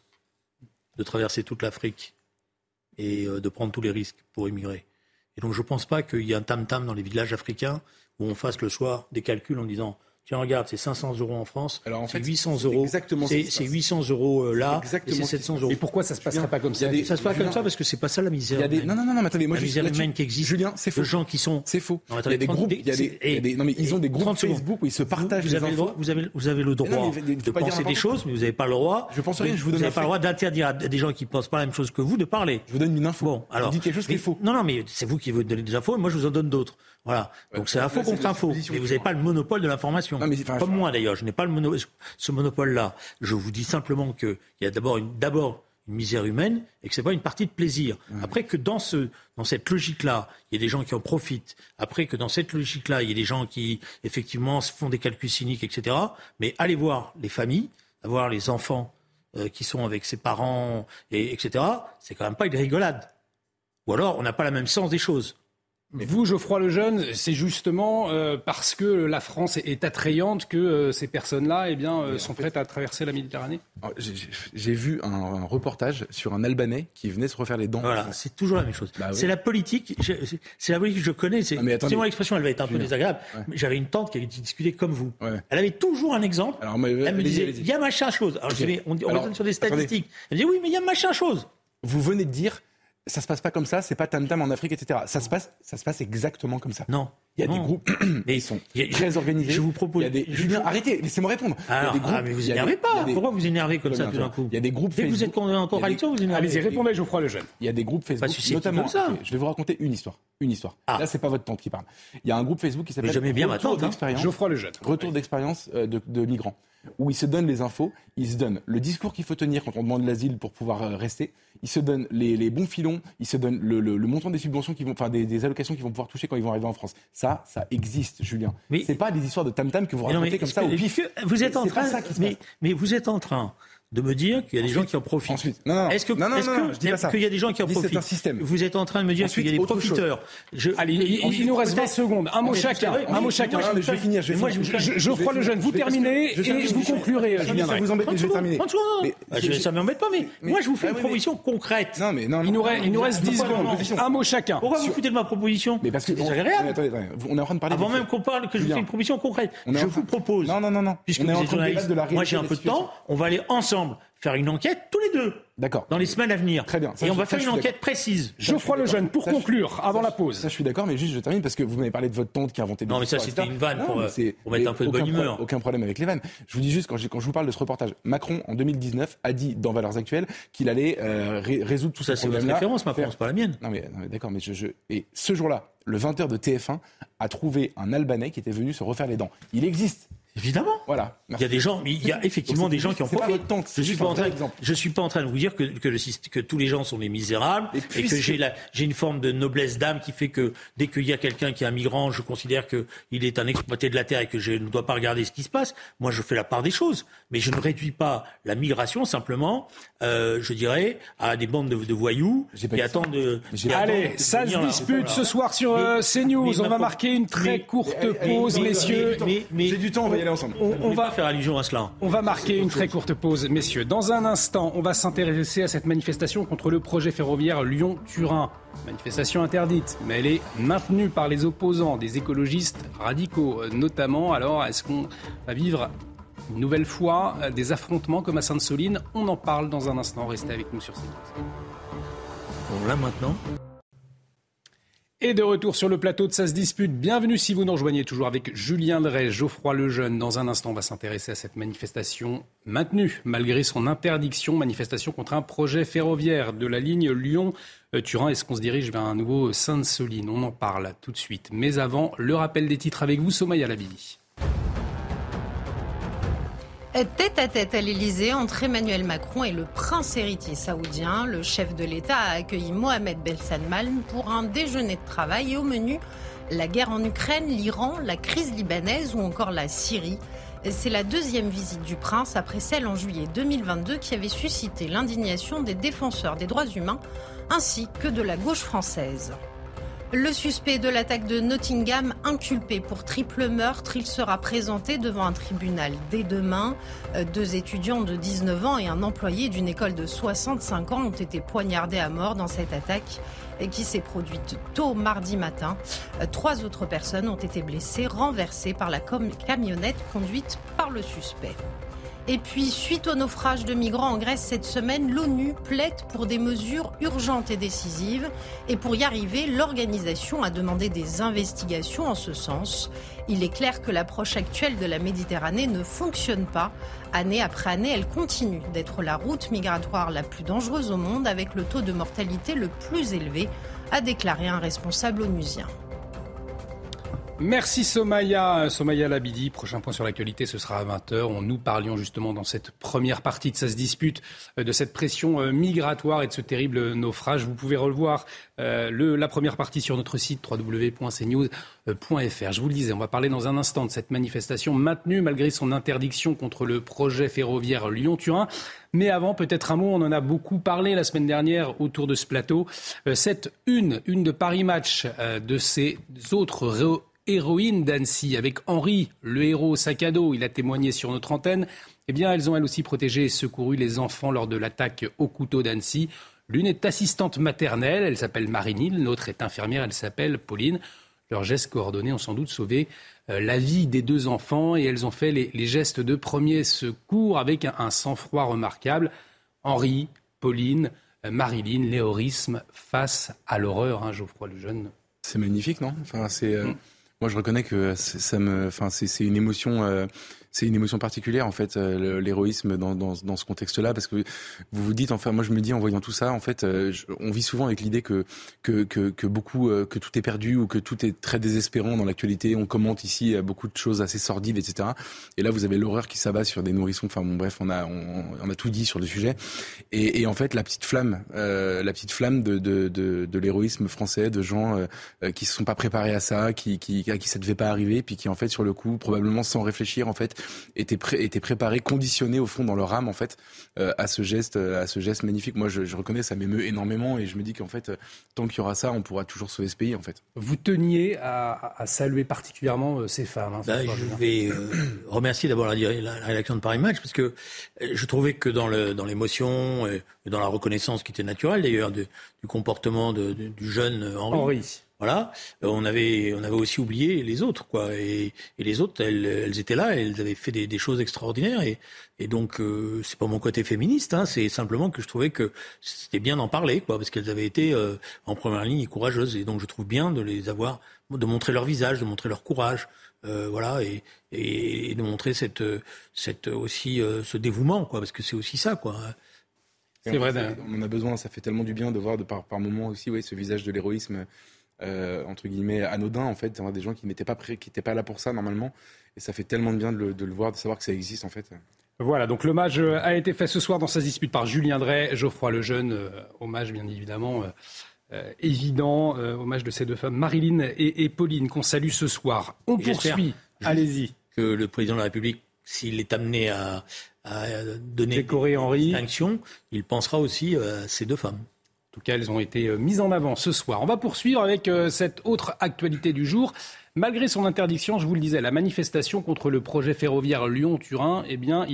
de traverser toute l'Afrique et euh, de prendre tous les risques pour immigrer. Et donc, je pense pas qu'il y ait un tam-tam dans les villages africains où on fasse le soir des calculs en disant Tiens, regarde, c'est 500 euros en France,
Alors, en
c'est
fait,
800
c'est
euros,
exactement ce
c'est c'est
passe.
800 euros euh, là, et c'est
ce qui se
700 euros.
Et pourquoi ça se passerait pas comme ça
des-
Ça se passe comme
Julien,
ça parce que c'est pas ça la misère.
Il y a des non non non non mais attendez moi
la misère
là-dessus-
humaine qui existe.
Julien c'est faux
de gens qui sont.
c'est faux
Non,
il y a des
30
groupes il y a des,
c'est-
il y a des- non mais ils ont des groupes
30 secondes.
Facebook où ils se partagent
vous
les
avez, le
infos
droit, vous, avez, vous avez le droit
non, mais
de penser des choses, mais vous n'avez pas le droit.
Je pense rien, je vous donne
n'avez
un
pas le droit d'interdire à des gens qui ne pensent pas la même chose que vous de parler.
je vous donne une info
Bon, alors.
vous dites quelque chose qui est faux
Non, non, mais c'est vous qui vous donnez des infos, et moi je vous en donne d'autres. Voilà. Donc c'est info contre info. Mais vous n'avez pas le monopole de l'information.
Enfin,
Comme moi d'ailleurs, je n'ai pas le mono- ce monopole-là. Je vous dis simplement qu'il y a d'abord une, d'abord une misère humaine et que c'est pas une partie de plaisir. Après que dans ce, dans cette logique-là, il y a des gens qui en profitent. Après que dans cette logique-là, il y a des gens qui effectivement se font des calculs cyniques, etc. Mais allez voir les familles, voir les enfants euh, qui sont avec ses parents, et, etc. C'est quand même pas une rigolade. Ou alors on n'a pas la même sens des choses.
Vous, Geoffroy Lejeune, c'est justement euh, parce que la France est attrayante que euh, ces personnes-là eh bien, euh, sont prêtes à traverser la Méditerranée
Alors, j'ai- vu un, un reportage sur un Albanais qui venait se refaire les dents.
Voilà, c'est toujours la même chose.
Bah oui.
C'est la politique. je- c'est- la politique que je connais. C'est
mais
c'est moi l'expression, elle va être un peu désagréable.
Ouais.
mais J'avais une tante qui avait discuté comme vous.
Ouais.
Elle avait toujours un exemple.
Alors, mais,
Elle me disait, il y a machin chose. Alors, je on, on
Alors,
sur des
attendez.
statistiques. Elle me disait, oui, mais il y a machin chose.
Vous venez de dire, ça se passe pas comme ça, c'est pas tam tam en Afrique, etc. Ça se passe, ça se passe exactement comme ça.
Non.
Il y a des
Non.
groupes,
Mais
ils sont
il y a-
très organisés.
je vous propose-
Il y a des,
je-
Julien, arrêtez, laissez-moi répondre. il y a
Alors,
des groupes,
ah, mais vous énervez
des-
pas.
des-
Pourquoi vous énervez comme ça
bien,
tout d'un coup
Il y a des groupes
Dès que vous êtes
Facebook.
en
Il y a des-
contradiction, vous énervez.
Allez-y, répondez, Geoffroy Lejeune.
Il y a des groupes Facebook, notamment.
ça.
Je vais vous raconter une histoire. Une histoire.
Ah.
Là, c'est pas votre tante qui parle. Il y a un groupe Facebook qui s'appelle
j'aimais bien ma
Retour
tante, hein.
d'expérience.
Geoffroy Lejeune.
Retour d'expérience euh, de, de migrants, où ils se donnent les infos, ils se donnent le discours qu'il faut tenir quand on demande l'asile pour pouvoir euh, rester, ils se donnent les, les bons filons, ils se donnent le, le- le montant des subventions qui vont, enfin des, des allocations qu'ils vont pouvoir toucher quand ils vont arriver en France. Ça, ça existe, Julien.
Mais-
c'est pas des histoires de tam tam que vous
non,
racontez
mais
comme ça au pif.
Vous êtes en train,
ça qui se
mais,
passe.
mais vous êtes en train de me dire qu'il y a des gens qui en profitent.
Ensuite, non, non, non.
Est-ce que,
Non, non,
est-ce
non,
que-
non, je dis pas ça.
qu'il y a des gens qui en
dis c'est
profitent
un système.
Vous êtes en train de me dire
Ensuite,
qu'il y a des profiteurs. Je-
Allez, il, il- il nous reste 20 secondes. Un mot
Mais
chacun.
vrai,
Un mot chacun.
Non, mais je vais finir, je
moi,
finir.
je vous-
Je- Geoffroy
vais
Lejeune, vous
finir.
terminez
Je vais
et vous
je vais-
conclurai.
Ça vous embête, je vais terminer.
30 secondes.
Mais-
je-
je-
ça m'embête pas, mais, moi je vous fais
ah
une proposition concrète.
Non, mais non,
Il nous
non.
reste, il nous reste 10
Pourquoi
secondes. Un mot chacun.
Pourquoi vous foutez de ma proposition
Mais parce que
C'est
on- est en train de parler.
Avant même qu'on parle, que je vous fais une proposition concrète. Je vous propose.
Non, non, non, non.
Puisque vous
en
êtes
train de débattre
journaliste, moi j'ai un peu de temps, on va aller ensemble faire une enquête tous les deux
D'accord.
dans les semaines à venir.
Très bien. Ça,
Et on
je-
va
ça,
faire une enquête précise.
Geoffroy Lejeune, pour
Ça,
conclure, avant la pause.
Ça, je suis d'accord, mais juste je termine parce que vous m'avez parlé de votre tante qui a inventé des
Non, mais ça, c'était une vanne pour,
mais
euh,
c'est-
pour mettre un peu de bonne
pro-
humeur.
Aucun problème avec les vannes. Je vous dis juste, quand, quand je vous parle de ce reportage, Macron, en 2019, a dit dans Valeurs Actuelles qu'il allait euh, ré- résoudre tout
Ça,
ces
c'est votre référence, Macron, c'est pas la mienne.
Non mais, non, mais d'accord, mais je, je- et ce jour-là, le 20h de TF1 a trouvé un Albanais qui était venu se refaire les dents. Il existe.
Évidemment.
Voilà.
Il y a des gens, il y a effectivement des gens qui en profitent.
tante,
je suis pas en train, je suis pas en train de vous dire que, que, le syst- que tous les gens sont des misérables
Et
que j'ai j'ai une forme de noblesse d'âme qui fait que dès qu'il y a quelqu'un qui est un migrant, je considère que il est un exploité de la terre et que je ne dois pas regarder ce qui se passe. Moi, je fais la part des choses, mais je ne réduis pas la migration simplement, euh, je dirais, à des bandes de, de voyous qui
dit
attendent de. qui
pas-
attendent
Allez,
de
ça se dispute ce soir sur euh,
Mais-
CNews.
mais
On
ma
va marquer une très
mais-
courte pause,
mais-
messieurs.
mais- mais-
J'ai du temps, on va y aller ensemble.
On, on
On va faire allusion à cela.
On va marquer une très courte pause, messieurs. Dans un instant, on va s'intéresser à cette manifestation contre le projet ferroviaire Lyon-Turin. Manifestation interdite, mais elle est maintenue par les opposants, des écologistes radicaux euh, notamment. Alors, est-ce qu'on va vivre une nouvelle fois euh, des affrontements comme à Sainte-Soline On en parle dans un instant. Restez avec nous sur CNews.
Bon, là maintenant.
Et de retour sur le plateau de Ça se dispute. Bienvenue si vous nous rejoignez toujours avec Julien Drey, Geoffroy Lejeune. Dans un instant, on va s'intéresser à cette manifestation maintenue malgré son interdiction. Manifestation contre un projet ferroviaire de la ligne Lyon-Turin. Est-ce qu'on se dirige vers un nouveau Sainte-Soline? On en parle tout de suite. Mais avant, le rappel des titres avec vous, Somaya Labili.
Tête à tête à l'Elysée entre Emmanuel Macron et le prince héritier saoudien, le chef de l'État a accueilli Mohamed Salman pour un déjeuner de travail et au menu la guerre en Ukraine, l'Iran, la crise libanaise ou encore la Syrie. C'est la deuxième visite du prince après celle en juillet 2022 qui avait suscité l'indignation des défenseurs des droits humains ainsi que de la gauche française. Le suspect de l'attaque de Nottingham, inculpé pour triple meurtre, il sera présenté devant un tribunal dès demain. Euh, Deux étudiants de 19 ans et un employé d'une école de 65 ans ont été poignardés à mort dans cette attaque qui s'est produite tôt mardi matin. Euh, Trois autres personnes ont été blessées, renversées par la camionnette conduite par le suspect. Et puis, suite au naufrage de migrants en Grèce cette semaine, l'ONU plaide pour des mesures urgentes et décisives. Et pour y arriver, l'organisation a demandé des investigations en ce sens. Il est clair que l'approche actuelle de la Méditerranée ne fonctionne pas. Année après année, elle continue d'être la route migratoire la plus dangereuse au monde avec le taux de mortalité le plus élevé, a déclaré un responsable onusien.
Merci Somaya, Somaya Labidi. Prochain point sur l'actualité, ce sera à 20h. On nous parlions justement dans cette première partie de Ça dispute euh, de cette pression euh, migratoire et de ce terrible naufrage. Vous pouvez revoir euh, la première partie sur notre site www.cnews.fr. Je vous le disais, on va parler dans un instant de cette manifestation maintenue malgré son interdiction contre le projet ferroviaire Lyon-Turin. Mais avant, peut-être un mot, on en a beaucoup parlé la semaine dernière autour de ce plateau. Cette une, une de Paris Match de ces autres héroïnes d'Annecy, avec Henri, le héros sac à dos, il a témoigné sur notre antenne, eh bien, elles ont elles aussi protégé et secouru les enfants lors de l'attaque au couteau d'Annecy. L'une est assistante maternelle, elle s'appelle Marinille, l'autre est infirmière, elle s'appelle Pauline. Leurs gestes coordonnés ont sans doute sauvé euh, la vie des deux enfants et elles ont fait les, les gestes de premier secours avec un, un sang-froid remarquable. Henri, Pauline, euh, Marilyn, l'éorisme face à l'horreur, hein, Geoffroy le jeune.
C'est magnifique, non? Enfin, c'est. euh, Moi, je reconnais que ça me. Enfin, c'est une émotion. euh, c'est une émotion particulière en fait euh, l'héroïsme dans, dans, dans ce contexte-là parce que vous vous dites enfin moi je me dis en voyant tout ça en fait euh, on vit souvent avec l'idée que que, que que beaucoup euh, que tout est perdu ou que tout est très désespérant dans l'actualité on commente ici euh, beaucoup de choses assez sordides etc et là vous avez l'horreur qui s'abat sur des nourrissons enfin bon bref on a on, a tout dit sur le sujet et, et en fait la petite flamme la petite flamme de de, de, de l'héroïsme français de gens qui se sont pas préparés à ça, qui, qui, à qui ça devait pas arriver, puis qui en fait sur le coup, probablement sans réfléchir en fait, étaient, pré étaient préparés, conditionnés au fond dans leur âme en fait euh, à ce geste, euh, à ce geste magnifique. Moi, je, je reconnais, ça m'émeut énormément et je me dis qu'en fait, euh, tant qu'il y aura ça, on pourra toujours sauver ce pays en fait.
Vous teniez à, à saluer particulièrement euh, ces femmes. hein,
Bah,
soir,
je vais euh, remercier d'abord la, la- la rédaction de Paris Match parce que je trouvais que dans le dans l'émotion et dans la reconnaissance qui était naturelle d'ailleurs du comportement de- de- du jeune Henri,
Henri.
Voilà, euh, on avait on avait aussi oublié les autres quoi. Et, et les autres elles, elles étaient là, elles avaient fait des, des choses extraordinaires. Et et donc euh, c'est pas mon côté féministe, hein, c'est simplement que je trouvais que c'était bien d'en parler quoi parce qu'elles avaient été euh, en première ligne et courageuses. Et donc je trouve bien de les avoir de montrer leur visage, de montrer leur courage, euh, voilà, et, et, et de montrer cette, cette aussi euh, ce dévouement, quoi, parce que c'est aussi ça, quoi.
C'est vrai,
On en a besoin, ça fait tellement du bien de voir de par, par moments aussi ouais, ce visage de l'héroïsme euh, entre guillemets anodin en fait, des gens qui n'étaient pas prêts, qui n'étaient pas là pour ça normalement. Et ça fait tellement de bien de le, de le voir, de savoir que ça existe en fait.
Voilà, donc l'hommage euh, a été fait ce soir dans sa dispute par Julien Drey, Geoffroy Lejeune, euh, hommage bien évidemment euh, euh, évident, euh, hommage de ces deux femmes, Marilyn et, et Pauline, qu'on salue ce soir. On
Et
poursuit, allez-y.
que le président de la République, s'il est amené à, à donner
Décorer
des
Henri.
il pensera aussi à ces deux femmes.
Tout cas, elles ont été euh, mises en avant ce soir. On va poursuivre avec euh, cette autre actualité du jour. Malgré son interdiction, je vous le disais, la manifestation contre le projet ferroviaire Lyon-Turin, eh bien,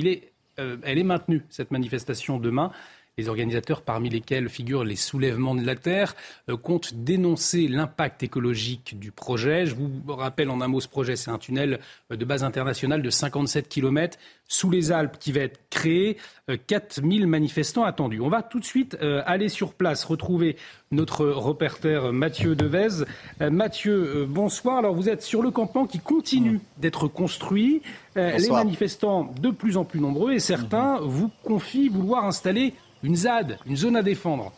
euh, elle est maintenue, cette manifestation demain. Les organisateurs, parmi lesquels figurent les soulèvements de la Terre, euh, comptent dénoncer l'impact écologique du projet. Je vous rappelle en un mot ce projet, c'est un tunnel euh, de base internationale de 57 km sous les Alpes qui va être créé. Euh, 4000 manifestants attendus. On va tout de suite euh, aller sur place, retrouver notre reporter euh, Mathieu Devez. Euh, Mathieu, euh, bonsoir. Alors vous êtes sur le campement qui continue d'être construit. Euh, les manifestants de plus en plus nombreux et certains vous confient vouloir installer une ZAD, une zone à défendre.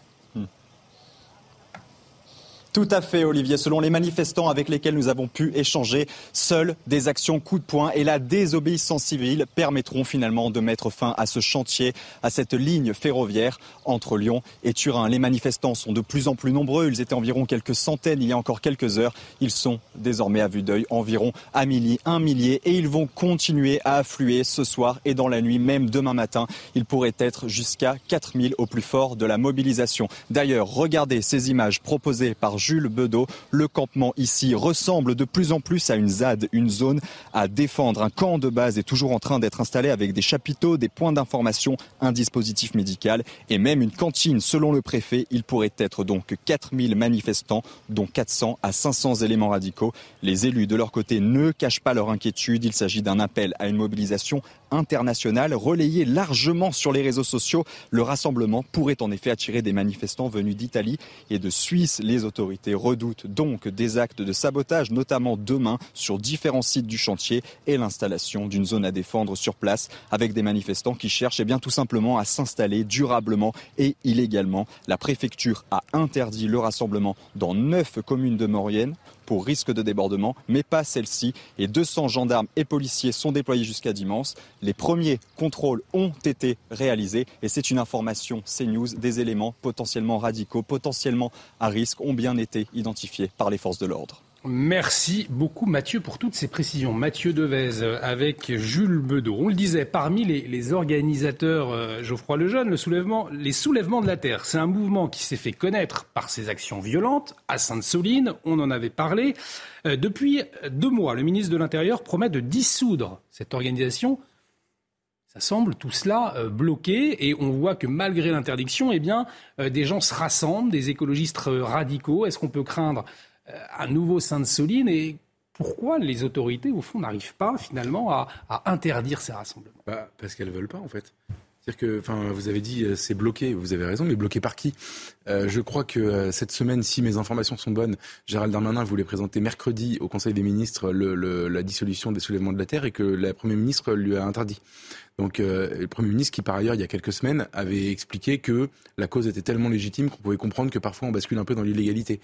Tout à fait, Olivier. Selon les manifestants avec lesquels nous avons pu échanger, seules des actions coup de poing et la désobéissance civile permettront finalement de mettre fin à ce chantier, à cette ligne ferroviaire entre Lyon et Turin. Les manifestants sont de plus en plus nombreux. Ils étaient environ quelques centaines il y a encore quelques heures. Ils sont désormais à vue d'œil environ un millier, un millier et ils vont continuer à affluer ce soir et dans la nuit, même demain matin. Ils pourraient être jusqu'à 4000 au plus fort de la mobilisation. D'ailleurs, regardez ces images proposées par Jules Bedeau. Le campement ici ressemble de plus en plus à une ZAD, une zone à défendre. Un camp de base est toujours en train d'être installé avec des chapiteaux, des points d'information, un dispositif médical et même une cantine. Selon le préfet, il pourrait être donc 4000 manifestants, dont 400 à 500 éléments radicaux. Les élus, de leur côté, ne cachent pas leur inquiétude. Il s'agit d'un appel à une mobilisation internationale relayée largement sur les réseaux sociaux. Le rassemblement pourrait en effet attirer des manifestants venus d'Italie et de Suisse. Les autorités redoutent donc des actes de sabotage, notamment demain sur différents sites du chantier et l'installation d'une zone à défendre sur place avec des manifestants qui cherchent eh bien, tout simplement à s'installer durablement et illégalement. La préfecture a interdit le rassemblement dans neuf communes de Maurienne pour risque de débordement, mais pas celle-ci. Et 200 gendarmes et policiers sont déployés jusqu'à dimanche. Les premiers contrôles ont été réalisés et c'est une information CNews. Des éléments potentiellement radicaux, potentiellement à risque ont bien été identifiés par les forces de l'ordre.
Merci beaucoup Mathieu pour toutes ces précisions. Mathieu Devez euh, avec Jules Bedeau. On le disait, parmi les, organisateurs, euh, Geoffroy Lejeune, le soulèvement, les soulèvements de la Terre, c'est un mouvement qui s'est fait connaître par ses actions violentes à Sainte-Soline, on en avait parlé. Euh, depuis deux mois, le ministre de l'Intérieur promet de dissoudre cette organisation. Ça semble tout cela bloqué et on voit que malgré l'interdiction, eh bien, des gens se rassemblent, des écologistes radicaux. Est-ce qu'on peut craindre un nouveau Sainte-Soline et pourquoi les autorités, au fond, n'arrivent pas finalement à, à interdire ces rassemblements?
Bah, parce qu'elles veulent pas en fait. C'est-à-dire que, enfin, vous avez dit euh, c'est bloqué, vous avez raison, mais bloqué par qui? Euh, Je crois que euh, cette semaine, si mes informations sont bonnes, Gérald Darmanin voulait présenter mercredi au Conseil des ministres le, le- la dissolution des soulèvements de la terre et que la Première ministre lui a interdit. Donc, euh, le Premier ministre, qui par ailleurs, il y a quelques semaines, avait expliqué que la cause était tellement légitime qu'on pouvait comprendre que parfois on bascule un peu dans l'illégalité.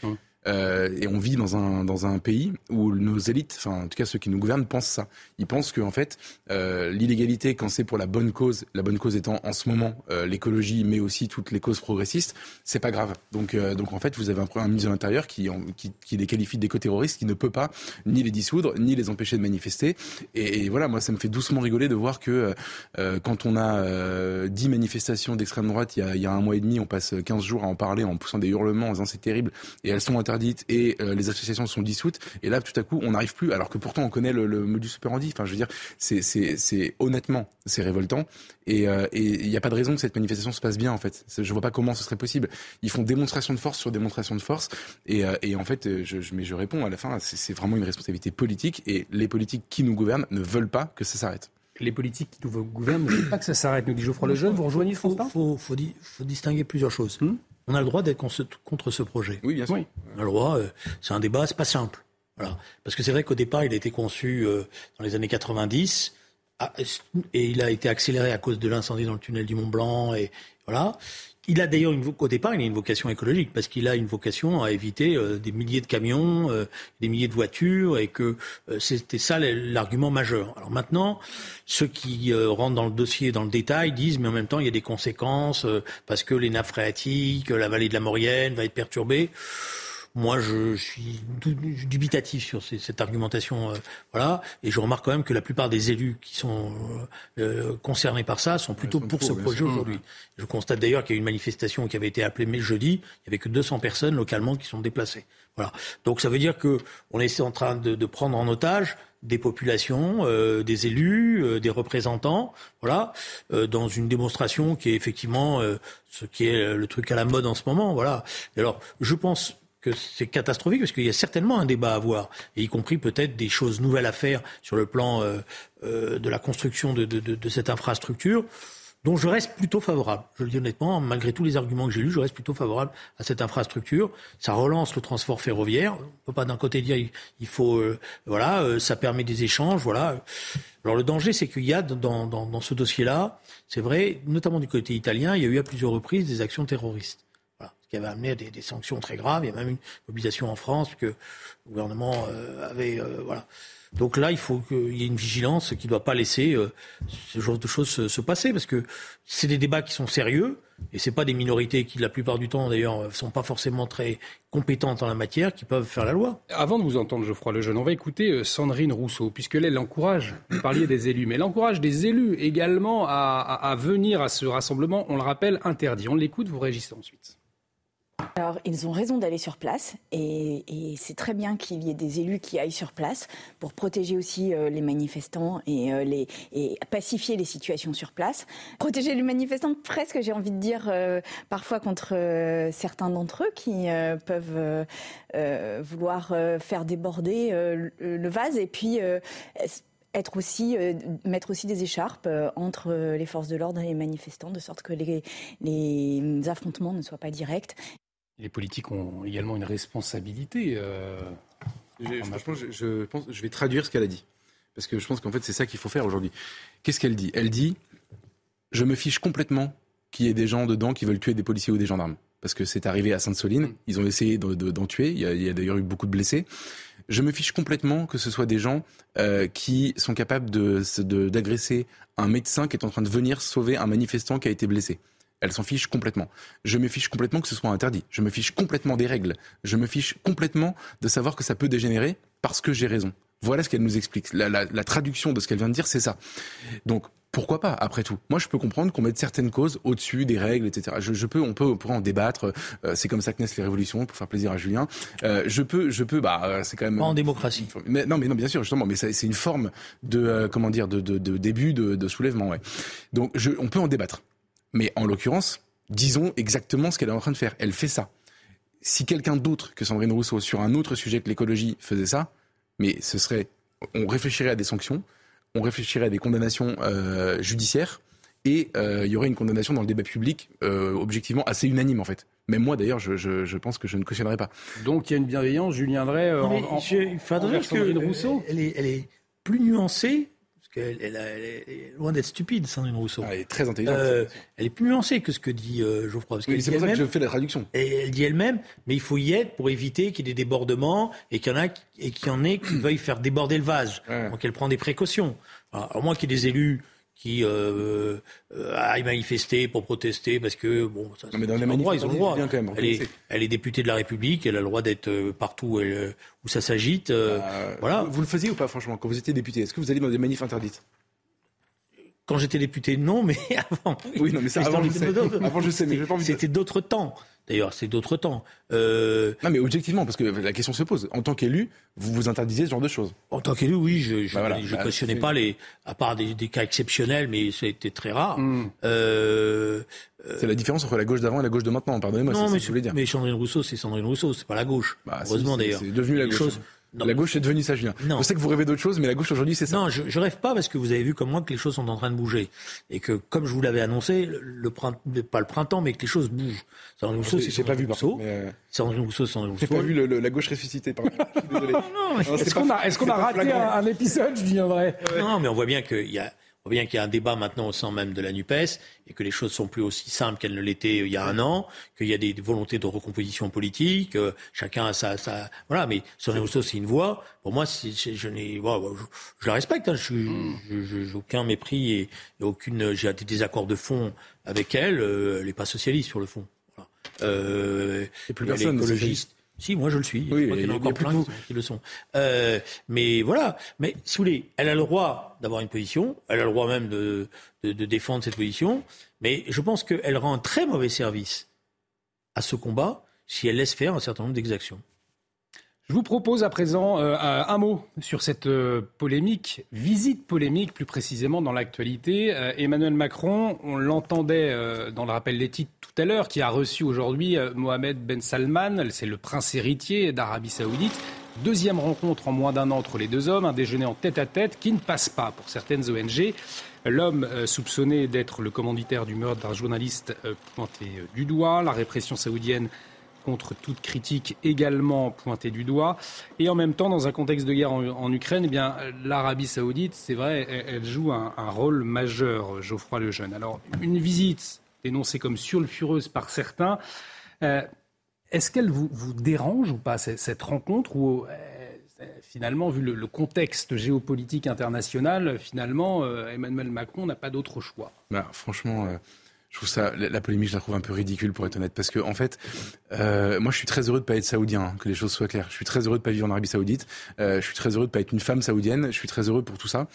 Euh, et on vit dans un, dans un pays où nos élites, enfin en tout cas ceux qui nous gouvernent, pensent ça. Ils pensent que en fait euh, l'illégalité, quand c'est pour la bonne cause, la bonne cause étant en ce moment euh, l'écologie, mais aussi toutes les causes progressistes, c'est pas grave. Donc, euh, donc en fait, vous avez un, un ministre de l'Intérieur qui, qui, qui les qualifie d'éco-terroristes, qui ne peut pas ni les dissoudre, ni les empêcher de manifester. Et, voilà, moi, ça me fait doucement rigoler de voir que euh, quand on a euh, 10 manifestations d'extrême droite, il y, a, il y a un mois et demi, on passe 15 jours à en parler en poussant des hurlements, en disant c'est terrible, et elles sont interdites, et euh, les associations sont dissoutes, et là, tout à coup, on n'arrive plus, alors que pourtant on connaît le, le modus operandi. Enfin, je veux dire, c'est, honnêtement, c'est révoltant, et euh, il n'y a pas de raison que cette manifestation se passe bien, en fait. Je vois pas comment ce serait possible. Ils font démonstration de force sur démonstration de force, et, euh, et en fait, je, je, mais je réponds à la fin, c'est, vraiment une responsabilité politique, et les politiques qui nous gouvernent ne veulent pas que ça s'arrête.
Les politiques qui nous gouvernent ne veulent pas que ça s'arrête, nous dit Geoffroy Lejeune. Vous rejoignez
Il faut,
François
faut, faut, di- faut distinguer plusieurs choses. On a le droit d'être con- contre ce projet.
Oui, bien sûr.
Oui.
On a le droit. euh, c'est un débat, c'est pas simple. Voilà. Parce que c'est vrai qu'au départ, il a été conçu euh, dans les années 90 ah, et il a été accéléré à cause de l'incendie dans le tunnel du Mont Blanc et voilà. Il a d'ailleurs une, au départ, il a une vocation écologique parce qu'il a une vocation à éviter euh, des milliers de camions, euh, des milliers de voitures et que euh, c'était ça l'argument majeur. Alors maintenant, ceux qui rentrent dans le dossier, dans le détail, disent mais en même temps il y a des conséquences parce que les nappes phréatiques, la vallée de la Maurienne va être perturbée. Moi, je, suis dubitatif sur cette argumentation, euh, voilà. Et je remarque quand même que la plupart des élus qui sont euh, concernés par ça sont plutôt pour ce projet aujourd'hui. Je constate d'ailleurs qu'il y a eu une manifestation qui avait été appelée mais jeudi. Il y avait que 200 personnes localement qui sont déplacées. Voilà. Donc ça veut dire que on est en train de, de prendre en otage des populations, euh, des élus, euh, des représentants, voilà, euh, dans une démonstration qui est effectivement ce qui est le truc à la mode en ce moment, voilà. alors, je pense que c'est catastrophique parce qu'il y a certainement un débat à avoir, et y compris peut-être des choses nouvelles à faire sur le plan euh, euh, de la construction de, cette infrastructure, dont je reste plutôt favorable. Je le dis honnêtement, malgré tous les arguments que j'ai lus, je reste plutôt favorable à cette infrastructure. Ça relance le transport ferroviaire. On ne peut pas d'un côté dire il faut, euh, voilà, ça permet des échanges, voilà. Alors le danger, c'est qu'il y a dans ce dossier-là, c'est vrai, notamment du côté italien, il y a eu à plusieurs reprises des actions terroristes qui avait amené à des, sanctions très graves. Il y a même une mobilisation en France, que le gouvernement euh, avait. Euh, voilà. Donc là, il faut qu'il y ait une vigilance qui ne doit pas laisser euh, ce genre de choses se, passer, parce que c'est des débats qui sont sérieux, et ce pas des minorités qui, la plupart du temps, d'ailleurs, ne sont pas forcément très compétentes en la matière, qui peuvent faire la loi.
Avant de vous entendre, Geoffroy Lejeune, on va écouter Sandrine Rousseau, puisque là, elle encourage, vous parliez des élus, mais elle encourage des élus également à, à venir à ce rassemblement, on le rappelle, interdit. On l'écoute, vous réagissez ensuite.
Alors, ils ont raison d'aller sur place et, c'est très bien qu'il y ait des élus qui aillent sur place pour protéger aussi euh, les manifestants et, euh, et pacifier les situations sur place. Protéger les manifestants, presque, j'ai envie de dire, euh, parfois contre certains d'entre eux qui peuvent vouloir faire déborder le, vase et puis être aussi, mettre aussi des écharpes entre les forces de l'ordre et les manifestants, de sorte que les affrontements ne soient pas directs.
Les politiques ont également une responsabilité.
Euh, franchement, je, pense, je vais traduire ce qu'elle a dit. Parce que je pense qu'en fait, c'est ça qu'il faut faire aujourd'hui. Qu'est-ce qu'elle dit? Elle dit Je me fiche complètement qu'il y ait des gens dedans qui veulent tuer des policiers ou des gendarmes. Parce que c'est arrivé à Sainte-Soline. Mm. Ils ont essayé d'en tuer. Il y a, d'ailleurs eu beaucoup de blessés. Je me fiche complètement que ce soit des gens euh, qui sont capables d'agresser de, un médecin qui est en train de venir sauver un manifestant qui a été blessé. Elle s'en fiche complètement. Je me fiche complètement que ce soit interdit. Je me fiche complètement des règles. Je me fiche complètement de savoir que ça peut dégénérer parce que j'ai raison. Voilà ce qu'elle nous explique. La, traduction de ce qu'elle vient de dire, c'est ça. Donc, pourquoi pas, après tout? Moi, je peux comprendre qu'on mette certaines causes au-dessus des règles, etc. Je, peux, on peut, on en débattre. Euh, c'est comme ça que naissent les révolutions, pour faire plaisir à Julien. Euh, je peux, je peux, bah, euh, c'est quand même.
Pas en démocratie.
Mais, non, mais non, bien sûr, justement, mais c'est une forme de, comment dire, de, de début de, de, soulèvement, ouais. Donc, je, on peut en débattre. Mais en l'occurrence, disons exactement ce qu'elle est en train de faire. Elle fait ça. Si quelqu'un d'autre que Sandrine Rousseau sur un autre sujet que l'écologie faisait ça, mais ce serait, on réfléchirait à des sanctions, on réfléchirait à des condamnations euh, judiciaires, et euh, il y aurait une condamnation dans le débat public euh, objectivement assez unanime en fait. Même moi d'ailleurs, je, je, je, pense que je ne cautionnerai pas.
Donc il y a une bienveillance, Julien Drey, en, en,
il faudrait que Rousseau. Elle est, elle est plus nuancée qu'elle elle, est loin d'être stupide, Sandrine Rousseau.
elle est très intelligente. Euh,
elle est plus nuancée que ce que dit euh, Geoffroy.
c'est pour ça que je fais la traduction.
Et elle dit elle-même, mais il faut y être pour éviter qu'il y ait des débordements et qu'il y en a et qu'il y en ait qui veuillent faire déborder le vase. Donc elle prend des précautions. Alors, moins qu'il y ait des élus qui euh, euh, aillent manifester pour protester parce que bon, ça, mais dans les endroits, ils ont le droit. Bien quand même, elle, est, elle est députée de la République, elle a le droit d'être euh, partout elle, où ça s'agite. Euh, bah, voilà.
Vous le faisiez ou pas, franchement, quand vous étiez député? Est-ce que vous alliez dans des manifs interdites?
Quand j'étais député, non, mais avant.
Oui, non, mais ça, avant, je sais. avant, je sais, mais je
C'était d'autres temps. D'ailleurs, c'est d'autres temps.
Euh... Non, mais objectivement, parce que la question se pose. En tant qu'élu, vous vous interdisez ce genre de choses
En tant qu'élu, oui, je je, bah je bah, cautionnais pas les, à part des, des, cas exceptionnels, mais ça a été très rare. Hmm.
Euh, euh... C'est la différence entre la gauche d'avant et la gauche de maintenant. Pardonnez-moi, c'est ce que je voulais dire.
Mais Sandrine Rousseau, c'est Sandrine Rousseau, c'est pas la gauche. Bah, Heureusement d'ailleurs.
C'est devenu la gauche. La gauche est devenue ça, Julien. Non. Je sais que vous rêvez d'autre chose, mais la gauche aujourd'hui, c'est ça.
Non, je, je rêve pas parce que vous avez vu comme moi que les choses sont en train de bouger et que, comme je vous l'avais annoncé, le, printemps, pas le printemps, mais que les choses bougent.
Sandrine Rousseau, c'est pas vu Rousseau.
Sandrine Rousseau, Sandrine Rousseau.
J'ai pas vu le, la gauche ressuscitée. Pardon.
Désolé. non, non, Est-ce qu'on a, est qu'on a raté un, épisode, je viendrai
Non, mais on voit bien qu'il y a On voit bien qu'il y a un débat maintenant au sein même de la NUPES et que les choses sont plus aussi simples qu'elles ne l'étaient il y a un an, qu'il y a des volontés de recomposition politique, chacun a sa, sa... Voilà, mais Renaud c'est une voix. Pour moi, je, n'ai, je, la respecte. Hein, je n'ai aucun mépris et, aucune. J'ai des désaccords de fond avec elle. Euh, elle n'est pas socialiste sur le fond. Voilà. Euh,
et plus personne écologiste.
Si, moi je le suis.
Oui,
il y, en a encore plein qui, le sont. Euh, mais voilà. Mais si vous voulez, elle a le droit d'avoir une position. Elle a le droit même de, de, de défendre cette position. Mais je pense qu'elle rend un très mauvais service à ce combat si elle laisse faire un certain nombre d'exactions.
Je vous propose à présent euh, un mot sur cette euh, polémique, visite polémique plus précisément dans l'actualité. Euh, Emmanuel Macron, on l'entendait dans le rappel des titres tout à l'heure, qui a reçu aujourd'hui Mohamed Ben Salman, c'est le prince héritier d'Arabie saoudite. Deuxième rencontre en moins d'un an entre les deux hommes, un déjeuner en tête à tête qui ne passe pas pour certaines ONG. L'homme soupçonné d'être le commanditaire du meurtre d'un journaliste pointé du doigt, la répression saoudienne contre toute critique également pointée du doigt. Et en même temps, dans un contexte de guerre en, Ukraine, eh l'Arabie saoudite, c'est vrai, elle, joue un, rôle majeur, Geoffroy Lejeune. Alors, une visite dénoncée comme sulfureuse par certains, euh, est-ce qu'elle vous, dérange ou pas, cette, rencontre ou euh, finalement, vu le, contexte géopolitique international, finalement, euh, Emmanuel Macron n'a pas d'autre choix?
Bah, Franchement, je trouve ça, la, polémique, je la trouve un peu ridicule pour être honnête, parce que en fait, euh, moi, je suis très heureux de pas être saoudien, hein, que les choses soient claires. Je suis très heureux de pas vivre en Arabie Saoudite. Euh, je suis très heureux de pas être une femme saoudienne. Je suis très heureux pour tout ça.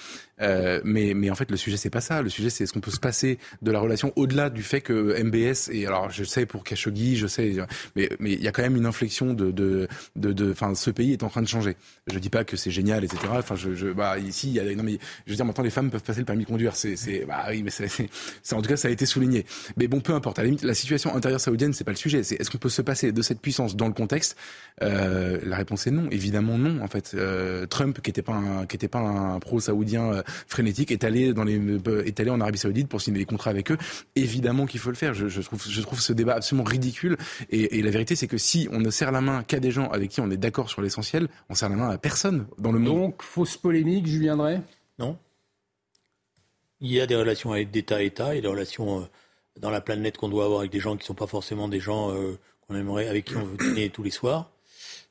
Euh, mais, mais en fait, le sujet c'est pas ça. Le sujet c'est est-ce qu'on peut se passer de la relation au-delà du fait que MBS et alors je sais pour Khashoggi, je sais, mais mais il y a quand même une inflexion de de de, enfin, ce pays est en train de changer. Je dis pas que c'est génial, etc. Enfin, je, je bah ici, il y a, non mais je veux dire maintenant les femmes peuvent passer le permis de conduire. C'est c'est bah oui, mais c'est en tout cas ça a été souligné. Mais bon, peu importe. À la limite, la situation intérieure saoudienne, c'est pas le sujet. C'est est-ce qu'on peut se passer de cette puissance dans le contexte? Euh, La réponse est non. Évidemment non. En fait, euh, Trump, qui était pas un, qui était pas un pro-saoudien euh, frénétique, est allé dans les, est allé en Arabie Saoudite pour signer des contrats avec eux. Évidemment qu'il faut le faire. Je, je, trouve, je trouve ce débat absolument ridicule. Et, et la vérité, c'est que si on ne serre la main qu'à des gens avec qui on est d'accord sur l'essentiel, on serre la main à personne dans le monde.
Donc fausse polémique, Julien Drey?
Non. Il y a des relations avec d'État à État et des relations dans la planète qu'on doit avoir avec des gens qui ne sont pas forcément des gens euh, qu'on aimerait, avec qui on veut dîner tous les soirs.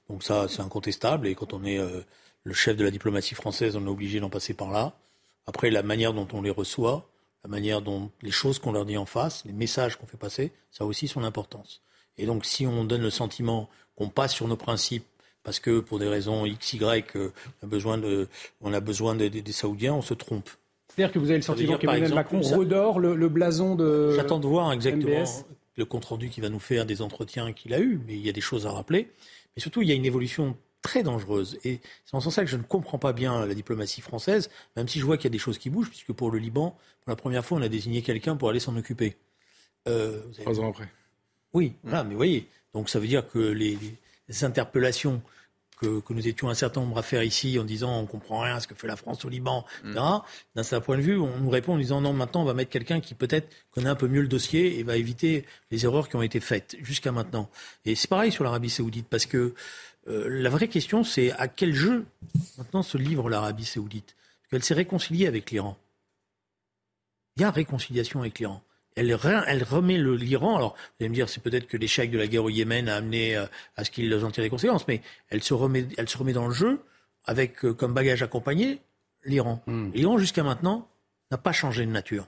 Donc ça, c'est incontestable. Et quand on est euh, le chef de la diplomatie française, on est obligé d'en passer par là. Après, la manière dont on les reçoit, la manière dont les choses qu'on leur dit en face, les messages qu'on fait passer, ça a aussi son importance. Et donc, si on donne le sentiment qu'on passe sur nos principes parce que pour des raisons X, Y, on a besoin, des Saoudiens, on se trompe.
C'est-à-dire que vous avez le sentiment qu'Emmanuel Macron redore le, blason de.
J'attends de voir exactement le compte-rendu qu'il va nous faire des entretiens qu'il a eus, mais il y a des choses à rappeler. Mais surtout, il y a une évolution très dangereuse. Et c'est en ce sens que je ne comprends pas bien la diplomatie française, même si je vois qu'il y a des choses qui bougent, puisque pour le Liban, pour la première fois, on a désigné quelqu'un pour aller s'en occuper.
Euh, Trois ans après.
Oui, voilà, mais vous voyez, donc ça veut dire que les interpellations que, nous étions un certain nombre à faire ici en disant on comprend rien à ce que fait la France au Liban, etc. Mm. D'un certain point de vue, on nous répond en disant non, maintenant on va mettre quelqu'un qui peut-être connaît un peu mieux le dossier et va éviter les erreurs qui ont été faites jusqu'à maintenant. Et c'est pareil sur l'Arabie Saoudite parce que euh, la vraie question c'est à quel jeu maintenant se livre l'Arabie Saoudite? Parce qu'elle s'est réconciliée avec l'Iran. Il y a réconciliation avec l'Iran elle, remet l'Iran. Alors, vous allez me dire, c'est peut-être que l'échec de la guerre au Yémen a amené euh, à ce qu'ils en tirent les conséquences, mais elle se remet, elle se remet dans le jeu avec euh, comme bagage accompagné l'Iran. Hmm. L'Iran, jusqu'à maintenant, n'a pas changé de nature.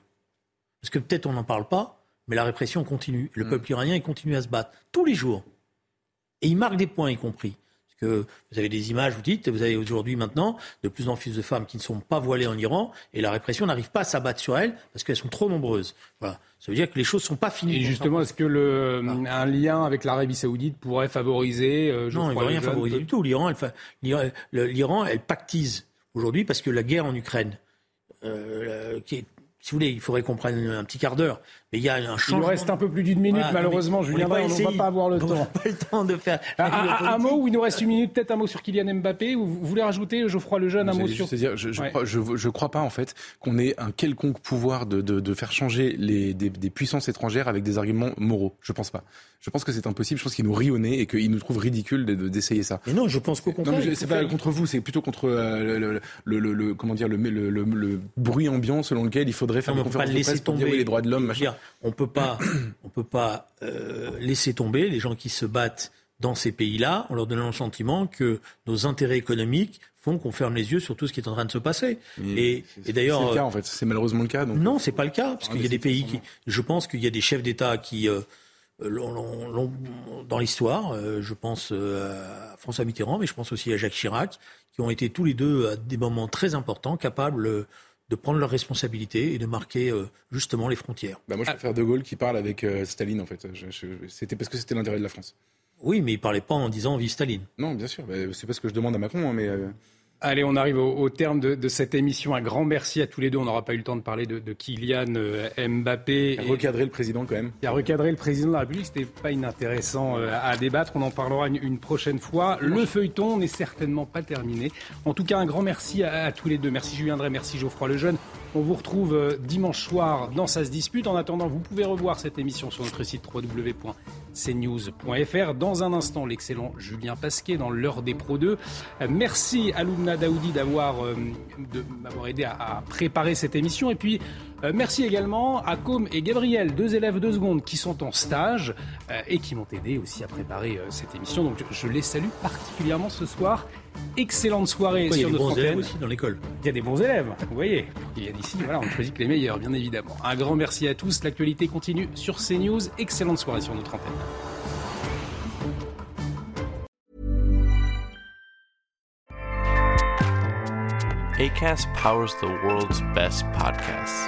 Parce que peut-être on n'en parle pas, mais la répression continue. Le hmm. peuple iranien, il continue à se battre tous les jours. Et il marque des points, y compris que vous avez des images, vous dites, vous avez aujourd'hui maintenant de plus en plus de femmes qui ne sont pas voilées en Iran et la répression n'arrive pas à s'abattre sur elles parce qu'elles sont trop nombreuses. Voilà. Ça veut dire que les choses ne sont pas finies.
Et justement, est-ce que le, un lien avec l'Arabie Saoudite pourrait favoriser
euh, Non, il ne va rien favoriser du tout. L'Iran, elle, elle pactise aujourd'hui parce que la guerre en Ukraine, euh, qui est si vous voulez, il faudrait qu'on prenne un petit quart d'heure. Mais il y a un changement.
Il nous reste un peu plus d'une minute, malheureusement, Julien on ne va pas avoir le temps.
Pas le temps de faire.
Un, mot où il nous reste une minute, peut-être un mot sur Kylian Mbappé. Vous, voulez rajouter, Geoffroy Lejeune, un mot sur.
Dire, je, ne je, crois pas en fait qu'on ait un quelconque pouvoir de, de, faire changer les, des, des, puissances étrangères avec des arguments moraux. Je pense pas. Je pense que c'est impossible. Je pense qu'il nous rit au nez et qu'il nous trouve ridicule d'essayer ça.
Mais non, je pense qu'au contraire.
Non, c'est pas contre vous, c'est plutôt contre euh, le, le, le, comment dire le, le, bruit ambiant selon lequel il faudrait faire
une
conférence
de presse pour dire
les droits de l'homme.
On peut pas, on peut pas euh, laisser tomber les gens qui se battent dans ces pays-là en leur donnant le sentiment que nos intérêts économiques font qu'on ferme les yeux sur tout ce qui est en train de se passer.
et, d'ailleurs, c'est le cas en fait. C'est malheureusement le cas. Donc...
Non, c'est pas le cas parce ah, qu'il y a des pays qui. Je pense qu'il y a des chefs d'État qui euh, dans l'histoire, euh, je pense à François Mitterrand, mais je pense aussi à Jacques Chirac, qui ont été tous les deux à des moments très importants, capables de prendre leurs responsabilités et de marquer euh, justement les frontières.
Bah moi, je préfère De Gaulle qui parle avec euh, Staline, en fait. C'était parce que c'était l'intérêt de la France.
Oui, mais il parlait pas en disant vive Staline.
Non, bien sûr. Bah, c'est pas ce que je demande à Macron, hein, mais.
Allez, on arrive au, terme de, cette émission. Un grand merci à tous les deux. On n'aura pas eu le temps de parler de, Kylian euh, Mbappé.
Il a recadré le président quand même.
Il a recadré le président de la République. C'était pas inintéressant euh, à, débattre. On en parlera une, prochaine fois. Le feuilleton n'est certainement pas terminé. En tout cas, un grand merci à, tous les deux. Merci Julien Drey, merci Geoffroy Lejeune. On vous retrouve euh, dimanche soir dans Ça se dispute. En attendant, vous pouvez revoir cette émission sur notre site www.cnews.fr. Dans un instant, l'excellent Julien Pasquet dans l'heure des Pro 2. Merci à Loubna Daoudi d'avoir euh, aidé à, préparer cette émission. Et puis, euh, merci également à Com et Gabriel, deux élèves de seconde qui sont en stage et qui m'ont aidé aussi à préparer cette émission. Donc, je les salue particulièrement ce soir. Excellente soirée
sur
notre
antenne. Il y a des bons élèves aussi dans l'école?
Il y a des bons élèves, vous voyez. Il y a ici, voilà, on choisit que les meilleurs, bien évidemment. Un grand merci à tous. L'actualité continue sur CNews. Excellente soirée sur notre antenne.
ACAST powers the world's best podcasts.